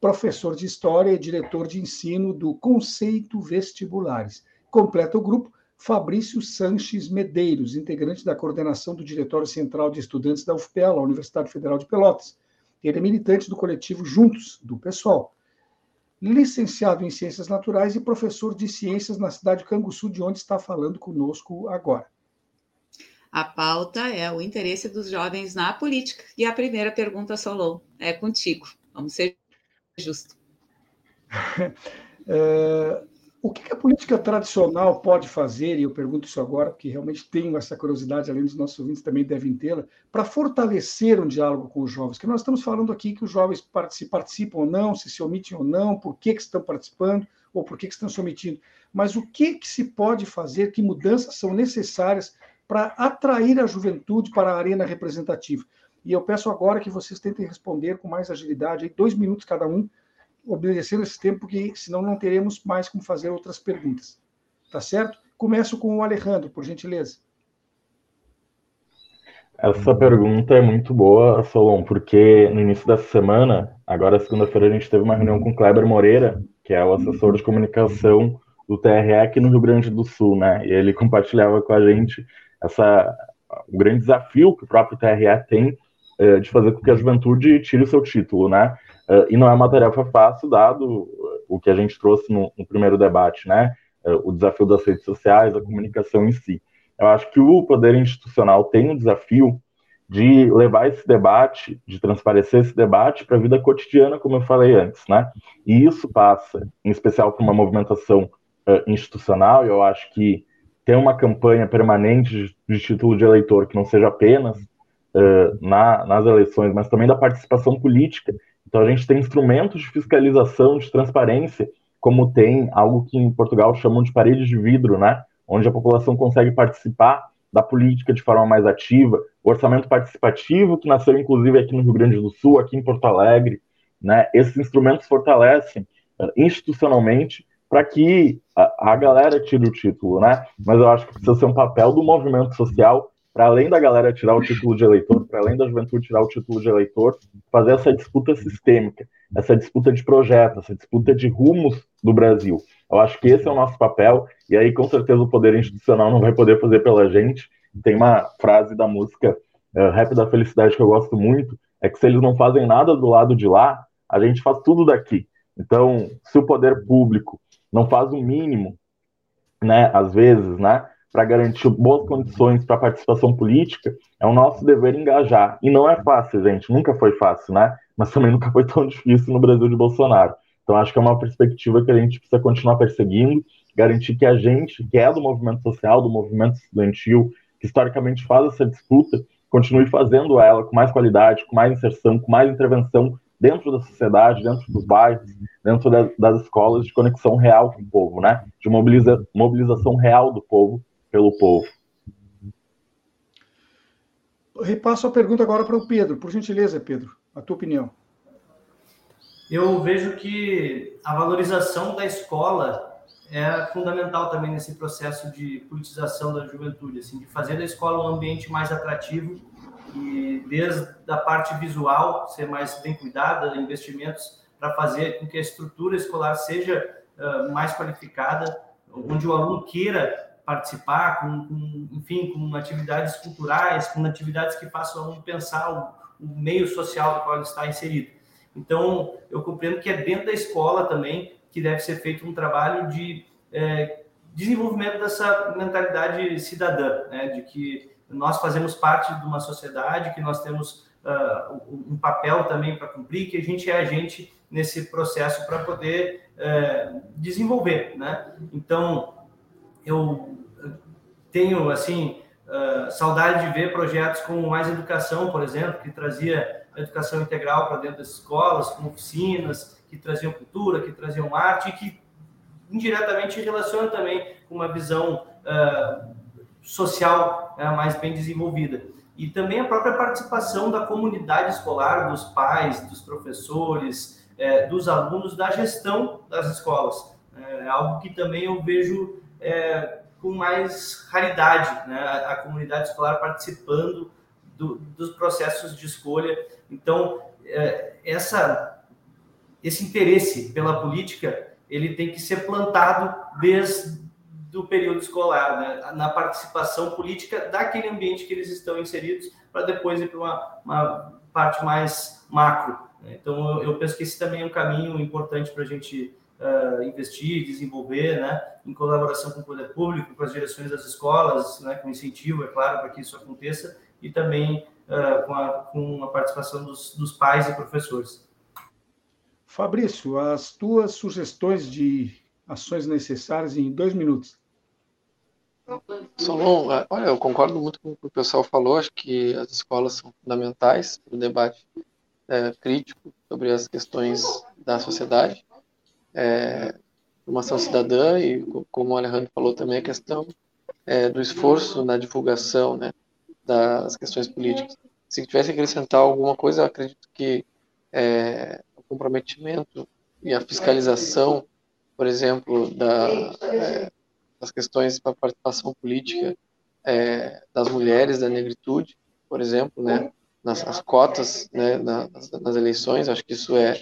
S3: professor de História e diretor de ensino do Conceito Vestibulares. Completa o grupo Fabrício Sanches Medeiros, integrante da coordenação do Diretório Central de Estudantes da UFPEL, a Universidade Federal de Pelotas. Ele é militante do coletivo Juntos, do PSOL. Licenciado em Ciências Naturais e professor de Ciências na cidade de Canguçu, de onde está falando conosco agora.
S2: A pauta é o interesse dos jovens na política. E a primeira pergunta, Solon, é contigo. Vamos ser justo.
S3: é, o que a política tradicional pode fazer, e eu pergunto isso agora, porque realmente tenho essa curiosidade, além dos nossos ouvintes também devem tê-la, para fortalecer um diálogo com os jovens? Que nós estamos falando aqui que os jovens participam ou não, se se omitem ou não, por que, que estão participando ou por que, que estão se omitindo. Mas o que, que se pode fazer, que mudanças são necessárias para atrair a juventude para a arena representativa? E eu peço agora que vocês tentem responder com mais agilidade, dois minutos cada um, obedecendo esse tempo, porque senão não teremos mais como fazer outras perguntas. Tá certo? Começo com o Alejandro, por gentileza.
S6: Essa pergunta é muito boa, Solon, porque no início dessa semana, agora segunda-feira, a gente teve uma reunião com o Kleber Moreira, que é o assessor de comunicação do TRE aqui no Rio Grande do Sul, né? E ele compartilhava com a gente essa, o grande desafio que o próprio TRE tem é, de fazer com que a juventude tire o seu título, né? É, e não é uma tarefa fácil, dado o que a gente trouxe no, no primeiro debate, né? É, o desafio das redes sociais, a comunicação em si. Eu acho que o poder institucional tem o desafio de levar esse debate, de transparecer esse debate para a vida cotidiana, como eu falei antes, né? E isso passa, em especial, por uma movimentação uh, institucional. Eu acho que ter uma campanha permanente de, de título de eleitor que não seja apenas uh, na, nas eleições, mas também da participação política. Então, a gente tem instrumentos de fiscalização, de transparência, como tem algo que em Portugal chamam de paredes de vidro, né? Onde a população consegue participar da política de forma mais ativa, o orçamento participativo, que nasceu inclusive aqui no Rio Grande do Sul, aqui em Porto Alegre, né? Esses instrumentos fortalecem uh, institucionalmente para que a, a, galera tire o título, né? Mas eu acho que precisa ser um papel do movimento social para além da galera tirar o título de eleitor, para além da juventude tirar o título de eleitor, fazer essa disputa sistêmica, essa disputa de projetos, essa disputa de rumos do Brasil. Eu acho que esse é o nosso papel, e aí com certeza o poder institucional não vai poder fazer pela gente. Tem uma frase da música uh, Rap da Felicidade que eu gosto muito, é que se eles não fazem nada do lado de lá, a gente faz tudo daqui. Então, se o poder público não faz o mínimo, né, às vezes, né, para garantir boas condições para a participação política, é o nosso dever engajar. E não é fácil, gente, nunca foi fácil, né? Mas também nunca foi tão difícil no Brasil de Bolsonaro. Então, acho que é uma perspectiva que a gente precisa continuar perseguindo, garantir que a gente, que é do movimento social, do movimento estudantil, que historicamente faz essa disputa, continue fazendo ela com mais qualidade, com mais inserção, com mais intervenção dentro da sociedade, dentro dos bairros, dentro das, das escolas, de conexão real com o povo, né? De mobiliza, mobilização real do povo pelo povo.
S3: Repasso a pergunta agora para o Pedro. Por gentileza, Pedro, a tua opinião.
S5: Eu vejo que a valorização da escola é fundamental também nesse processo de politização da juventude, assim, de fazer da escola um ambiente mais atrativo e desde a parte visual ser mais bem cuidada, investimentos para fazer com que a estrutura escolar seja uh, mais qualificada, onde o aluno queira participar, com, com, enfim, com atividades culturais, com atividades que façam pensar o, o meio social no qual ele está inserido. Então, eu compreendo que é dentro da escola também que deve ser feito um trabalho de é, desenvolvimento dessa mentalidade cidadã, né, de que nós fazemos parte de uma sociedade, que nós temos uh, um papel também para cumprir, que a gente é agente nesse processo para poder uh, desenvolver, né? Então, eu tenho, assim, uh, saudade de ver projetos como Mais Educação, por exemplo, que trazia educação integral para dentro das escolas, com oficinas, que traziam cultura, que traziam arte, e que indiretamente relaciona também com uma visão uh, social uh, mais bem desenvolvida. E também a própria participação da comunidade escolar, dos pais, dos professores, uh, dos alunos, da gestão das escolas. É algo que também eu vejo é, com mais raridade, né? a, comunidade escolar participando do, dos processos de escolha. Então, é, essa, esse interesse pela política ele tem que ser plantado desde o período escolar, né? na participação política daquele ambiente que eles estão inseridos, para depois ir para uma, uma, parte mais macro. Né? Então, eu, eu, penso que esse também é um caminho importante para a gente uh, investir, desenvolver, né? em colaboração com o poder público, com as direções das escolas, né? com incentivo, é claro, para que isso aconteça, e também uh, com, a, com a participação dos, dos pais e professores.
S3: Fabrício, as tuas sugestões de ações necessárias em dois minutos.
S4: Solon, é, olha, eu concordo muito com o que o pessoal falou. Acho que as escolas são fundamentais para o debate é, crítico sobre as questões da sociedade, é, formação cidadã e, como o Alejandro falou também, a questão é, do esforço na divulgação né, das questões políticas. Se tivesse que acrescentar alguma coisa, acredito que é, comprometimento e a fiscalização, por exemplo, da, é, das questões para participação política é, das mulheres da negritude, por exemplo, né, nas as cotas né, nas, nas, eleições, acho que isso é, a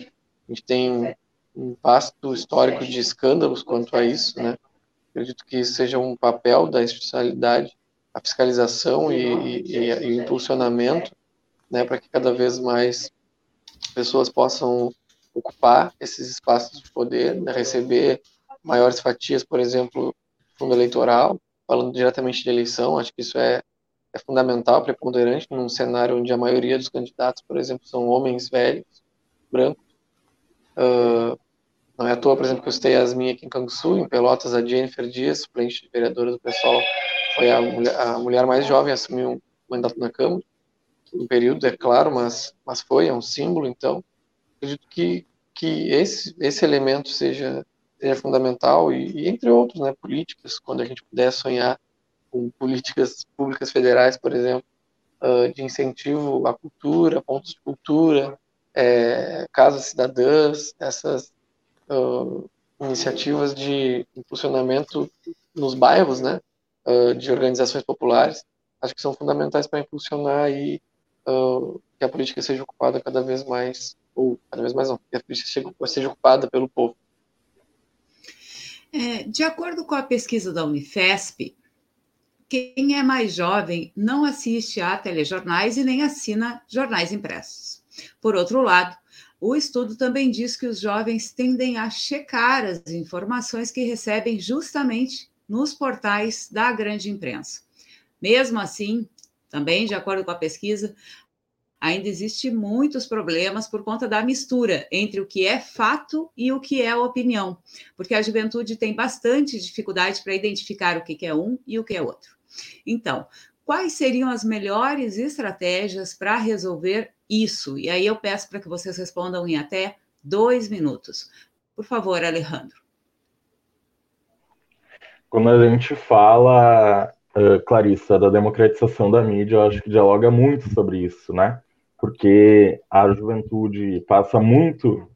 S4: gente tem um, vasto histórico de escândalos quanto a isso, né, acredito que seja um papel da institucionalidade a fiscalização e, e, e, e o impulsionamento, né, para que cada vez mais pessoas possam ocupar esses espaços de poder, né, receber maiores fatias, por exemplo, fundo eleitoral, falando diretamente de eleição, acho que isso é, é fundamental, preponderante, num cenário onde a maioria dos candidatos, por exemplo, são homens velhos, brancos. Uh, não é à toa, por exemplo, que eu citei as minhas aqui em Canguçu, em Pelotas, a Jennifer Dias, suplente de vereadora do PSOL, foi a mulher, a mulher mais jovem a assumir um mandato na Câmara. Um período, é claro, mas, mas foi, é um símbolo, então. Acredito que, que esse, esse elemento seja, seja fundamental e, e, entre outros, né, políticas, quando a gente puder sonhar com políticas públicas federais, por exemplo, uh, de incentivo à cultura, pontos de cultura, é, casas cidadãs, essas uh, iniciativas de impulsionamento nos bairros, né, uh, de organizações populares, acho que são fundamentais para impulsionar aí uh, que a política seja ocupada cada vez mais, ou cada vez mais não, que a política seja, seja ocupada pelo povo.
S2: É, de acordo com a pesquisa da Unifesp, quem é mais jovem não assiste a telejornais e nem assina jornais impressos. Por outro lado, o estudo também diz que os jovens tendem a checar as informações que recebem justamente nos portais da grande imprensa. Mesmo assim, também de acordo com a pesquisa, ainda existe muitos problemas por conta da mistura entre o que é fato e o que é opinião, porque a juventude tem bastante dificuldade para identificar o que é um e o que é outro. Então, quais seriam as melhores estratégias para resolver isso? E aí eu peço para que vocês respondam em até dois minutos. Por favor, Alejandro.
S6: Quando a gente fala, uh, Clarissa, da democratização da mídia, eu acho que dialoga muito sobre isso, né? Porque a juventude passa muito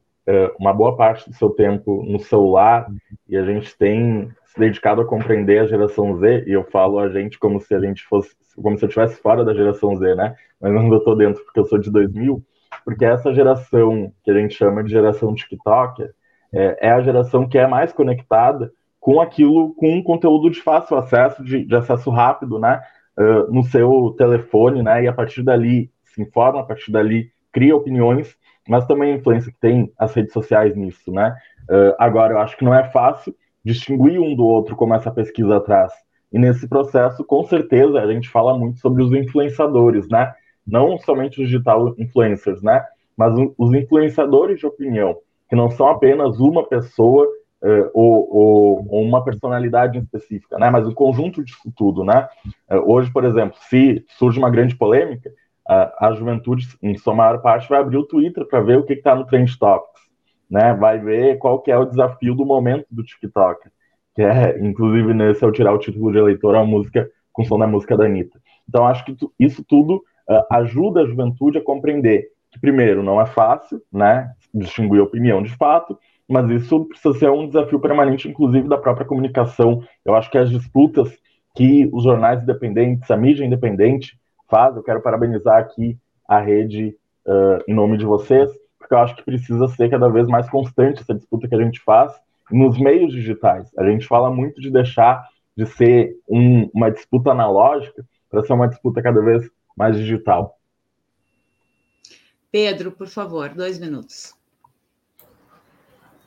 S6: uma boa parte do seu tempo no celular e a gente tem se dedicado a compreender a geração Z, e eu falo a gente como se a gente fosse, como se eu estivesse fora da geração Z, né? Mas não estou dentro porque eu sou de 2000, porque essa geração que a gente chama de geração TikTok é, é a geração que é mais conectada com aquilo, com um conteúdo de fácil acesso, de, de acesso rápido, né? Uh, no seu telefone, né? E a partir dali se informa, a partir dali cria opiniões mas também a influência que tem as redes sociais nisso, né? Uh, agora, eu acho que não é fácil distinguir um do outro como essa pesquisa traz. E nesse processo, com certeza, a gente fala muito sobre os influenciadores, né? Não somente os digital influencers, né? Mas os influenciadores de opinião, que não são apenas uma pessoa uh, ou, ou, ou, uma personalidade específica, né? Mas o conjunto disso tudo, né? Uh, hoje, por exemplo, se surge uma grande polêmica, a, a juventude, em sua maior parte, vai abrir o Twitter para ver o que está no Trend Topics, né? Vai ver qual que é o desafio do momento do TikTok, que é, inclusive, nesse, ao tirar o título de eleitor, a música com som da música da Anitta. Então, acho que tu, isso tudo uh, ajuda a juventude a compreender que, primeiro, não é fácil, né? Distinguir opinião de fato, mas isso precisa ser um desafio permanente, inclusive, da própria comunicação. Eu acho que as disputas que os jornais independentes, a mídia independente, faz. Eu quero parabenizar aqui a rede uh, em nome de vocês, porque eu acho que precisa ser cada vez mais constante essa disputa que a gente faz nos meios digitais. A gente fala muito de deixar de ser um, uma disputa analógica para ser uma disputa cada vez mais digital.
S2: Pedro, por favor, dois minutos.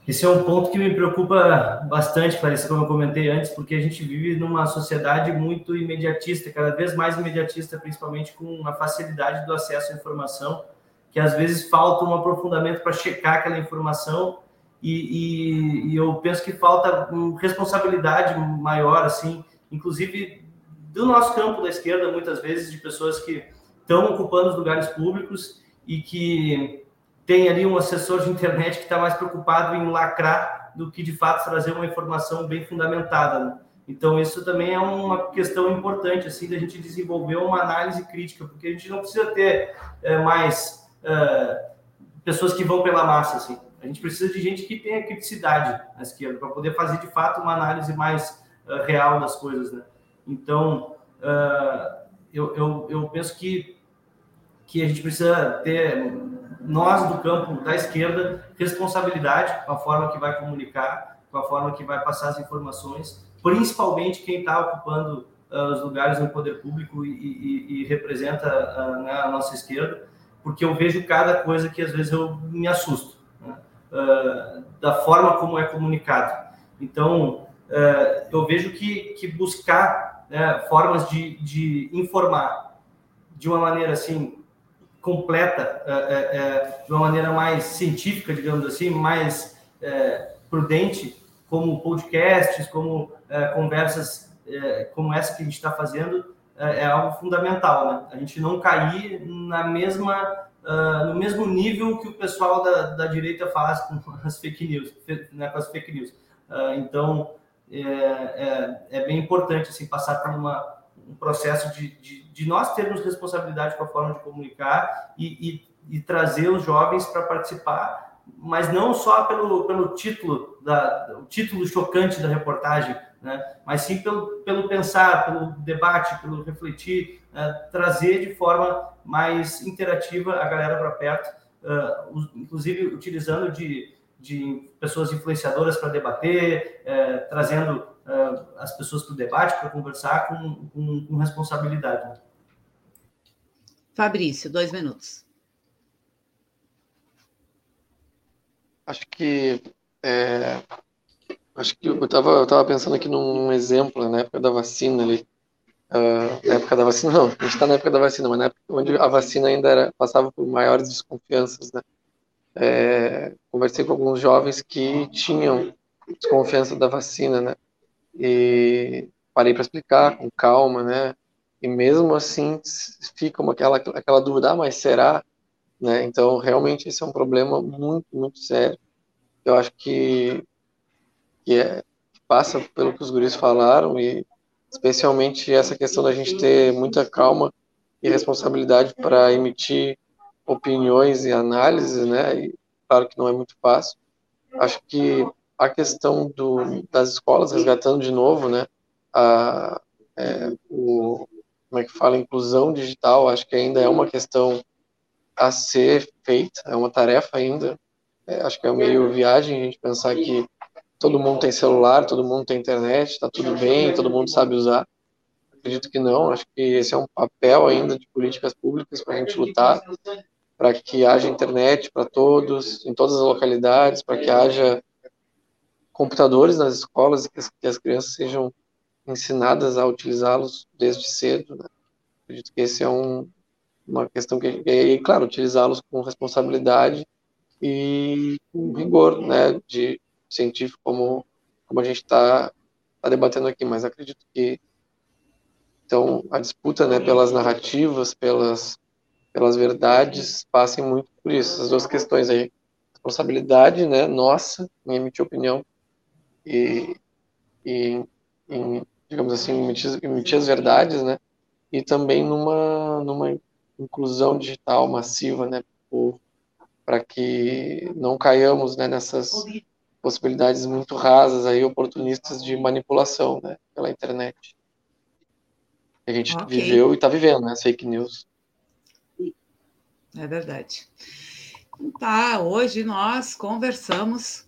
S5: Esse é um ponto que me preocupa bastante, Clarissa, como eu comentei antes, porque a gente vive numa sociedade muito imediatista, cada vez mais imediatista, principalmente com a facilidade do acesso à informação, que às vezes falta um aprofundamento para checar aquela informação e, e, e, eu penso que falta responsabilidade maior, assim, inclusive do nosso campo da esquerda, muitas vezes, de pessoas que estão ocupando os lugares públicos e que tem ali um assessor de internet que está mais preocupado em lacrar do que de fato trazer uma informação bem fundamentada. Né? Então isso também é uma questão importante assim da gente desenvolver uma análise crítica, porque a gente não precisa ter é, mais é, pessoas que vão pela massa assim. A gente precisa de gente que tenha criticidade na esquerda para poder fazer de fato uma análise mais uh, real das coisas, né? Então uh, eu, eu, eu penso que que a gente precisa ter nós do campo da esquerda responsabilidade com a forma que vai comunicar, com a forma que vai passar as informações, principalmente quem está ocupando uh, os lugares no poder público e, e, e representa uh, né, a nossa esquerda, porque eu vejo cada coisa que às vezes eu me assusto né, uh, da forma como é comunicado. Então eu vejo que, que buscar né, formas de, de informar de uma maneira assim completa, é, é, de uma maneira mais científica, digamos assim, mais prudente, como podcasts, como conversas como essa que a gente está fazendo, é algo fundamental, né? A gente não cair na mesma Uh, no mesmo nível que o pessoal da, da direita faz com as fake news, né, com as fake news. Uh, então, é, é, é, bem importante assim, passar por uma, um processo de, de, de, nós termos responsabilidade com a forma de comunicar e, e, e trazer os jovens para participar, mas não só pelo, pelo título, da, o título chocante da reportagem, né? mas sim pelo, pelo pensar, pelo debate, pelo refletir, né? trazer de forma mais interativa a galera para perto, uh, inclusive utilizando de, de pessoas influenciadoras para debater, trazendo as pessoas para o debate, para conversar com, com, com responsabilidade.
S2: Fabrício, dois minutos.
S4: Acho que é, acho que eu estava eu tava pensando aqui num exemplo na época da vacina ali. Uh, na época da vacina, não, a gente está na época da vacina, mas na época onde a vacina ainda era, passava por maiores desconfianças, né? É, conversei com alguns jovens que tinham desconfiança da vacina, né? e parei para explicar com calma, né? E mesmo assim fica uma, aquela, aquela dúvida, ah, mas será? Né? Então, realmente, esse é um problema muito, muito sério. Eu acho que, que, é, passa pelo que os guris falaram e especialmente essa questão da gente ter muita calma e responsabilidade para emitir opiniões e análises, né? E claro que não é muito fácil. Acho que a questão do, das escolas resgatando de novo, né? A, é, o, como é que fala, inclusão digital, acho que ainda é uma questão a ser feita, é uma tarefa ainda. É, acho que é meio viagem a gente pensar que todo mundo tem celular, todo mundo tem internet, está tudo bem, todo mundo sabe usar. Acredito que não, acho que esse é um papel ainda de políticas públicas para a gente lutar, para que haja internet para todos, em todas as localidades, para que haja computadores nas escolas e que as, que as crianças sejam ensinadas a utilizá-los desde cedo. Né? Acredito que esse é um, uma questão que, e claro, utilizá-los com responsabilidade e com rigor, né, de científico como como a gente está tá debatendo aqui, mas acredito que então a disputa, né, pelas narrativas, pelas pelas verdades, passem muito por isso, essas duas questões aí, responsabilidade, né, nossa, em emitir opinião e, e em, digamos assim, emitir, emitir as verdades, né, e também numa numa inclusão digital massiva, né, para que não caiamos né, nessas possibilidades muito rasas aí oportunistas de manipulação, né, pela internet. A gente okay. viveu e está vivendo, né, fake news.
S2: É verdade. Tá, hoje nós conversamos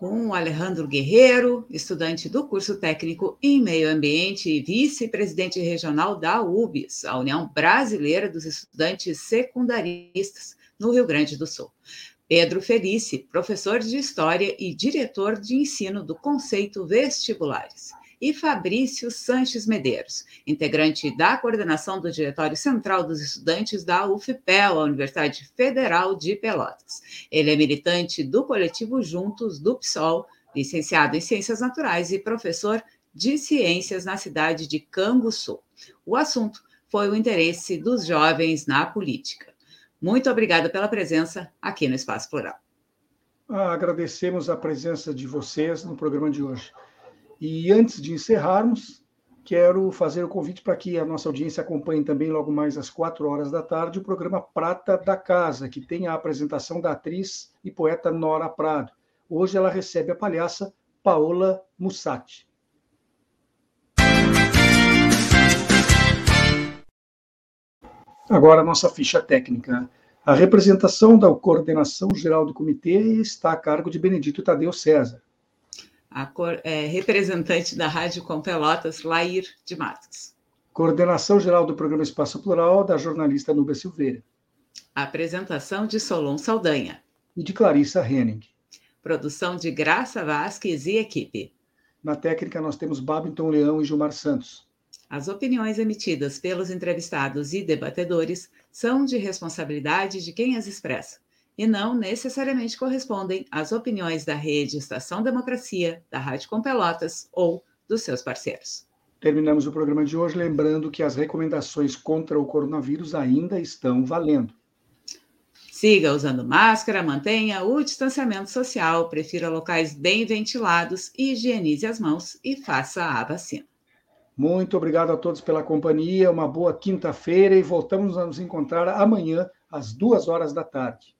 S2: com Alejandro Guerreiro, estudante do curso técnico em meio ambiente e vice-presidente regional da UBS, a União Brasileira dos Estudantes Secundaristas, no Rio Grande do Sul. Pedro Felice, professor de História e diretor de ensino do Conceito Vestibulares e Fabrício Sanches Medeiros, integrante da coordenação do Diretório Central dos Estudantes da UFPEL, a Universidade Federal de Pelotas. Ele é militante do coletivo Juntos do PSOL, licenciado em Ciências Naturais e professor de Ciências na cidade de Canguçu. O assunto foi o interesse dos jovens na política. Muito obrigada pela presença aqui no Espaço Plural.
S3: Ah, agradecemos a presença de vocês no programa de hoje. E antes de encerrarmos, quero fazer o convite para que a nossa audiência acompanhe também, logo mais às quatro horas da tarde, o programa Prata da Casa, que tem a apresentação da atriz e poeta Nora Prado. Hoje ela recebe a palhaça Paola Mussati. Agora a nossa ficha técnica. A representação da coordenação geral do comitê está a cargo de Benedito Tadeu César
S2: a cor, é, representante da Rádio Com Pelotas, Lair de Matos.
S3: Coordenação geral do programa Espaço Plural, da jornalista Nubia Silveira.
S2: Apresentação de Solon Saldanha.
S3: E de Clarissa Henning.
S2: Produção de Graça Vasques e equipe.
S3: Na técnica, nós temos Babington Leão e Gilmar Santos.
S2: As opiniões emitidas pelos entrevistados e debatedores são de responsabilidade de quem as expressa e não necessariamente correspondem às opiniões da rede Estação Democracia, da Rádio Com Pelotas ou dos seus parceiros.
S3: Terminamos o programa de hoje lembrando que as recomendações contra o coronavírus ainda estão valendo.
S2: Siga usando máscara, mantenha o distanciamento social, prefira locais bem ventilados, higienize as mãos e faça a vacina.
S3: Muito obrigado a todos pela companhia, uma boa quinta-feira e voltamos a nos encontrar amanhã às duas horas da tarde.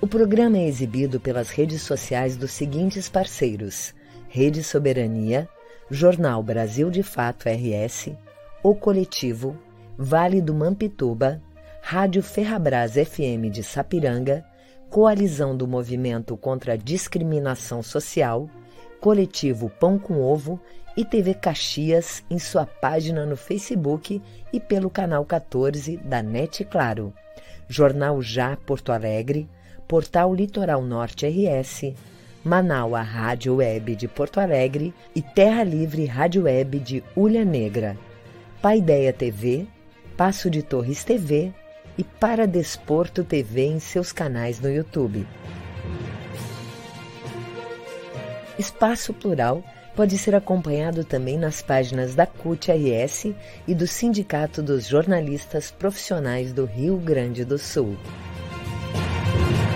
S1: O programa é exibido pelas redes sociais dos seguintes parceiros: Rede Soberania, Jornal Brasil de Fato RS, O Coletivo, Vale do Mampituba, Rádio Ferrabras FM de Sapiranga, Coalizão do Movimento contra a Discriminação Social, Coletivo Pão com Ovo e TV Caxias em sua página no Facebook e pelo canal 14 da NET Claro. Jornal Já Porto Alegre, Portal Litoral Norte RS, Manaua Rádio Web de Porto Alegre e Terra Livre Rádio Web de Ulha Negra, Paideia TV, Passo de Torres TV e Para Desporto TV em seus canais no YouTube. Espaço Plural pode ser acompanhado também nas páginas da CUT-RS e do Sindicato dos Jornalistas Profissionais do Rio Grande do Sul.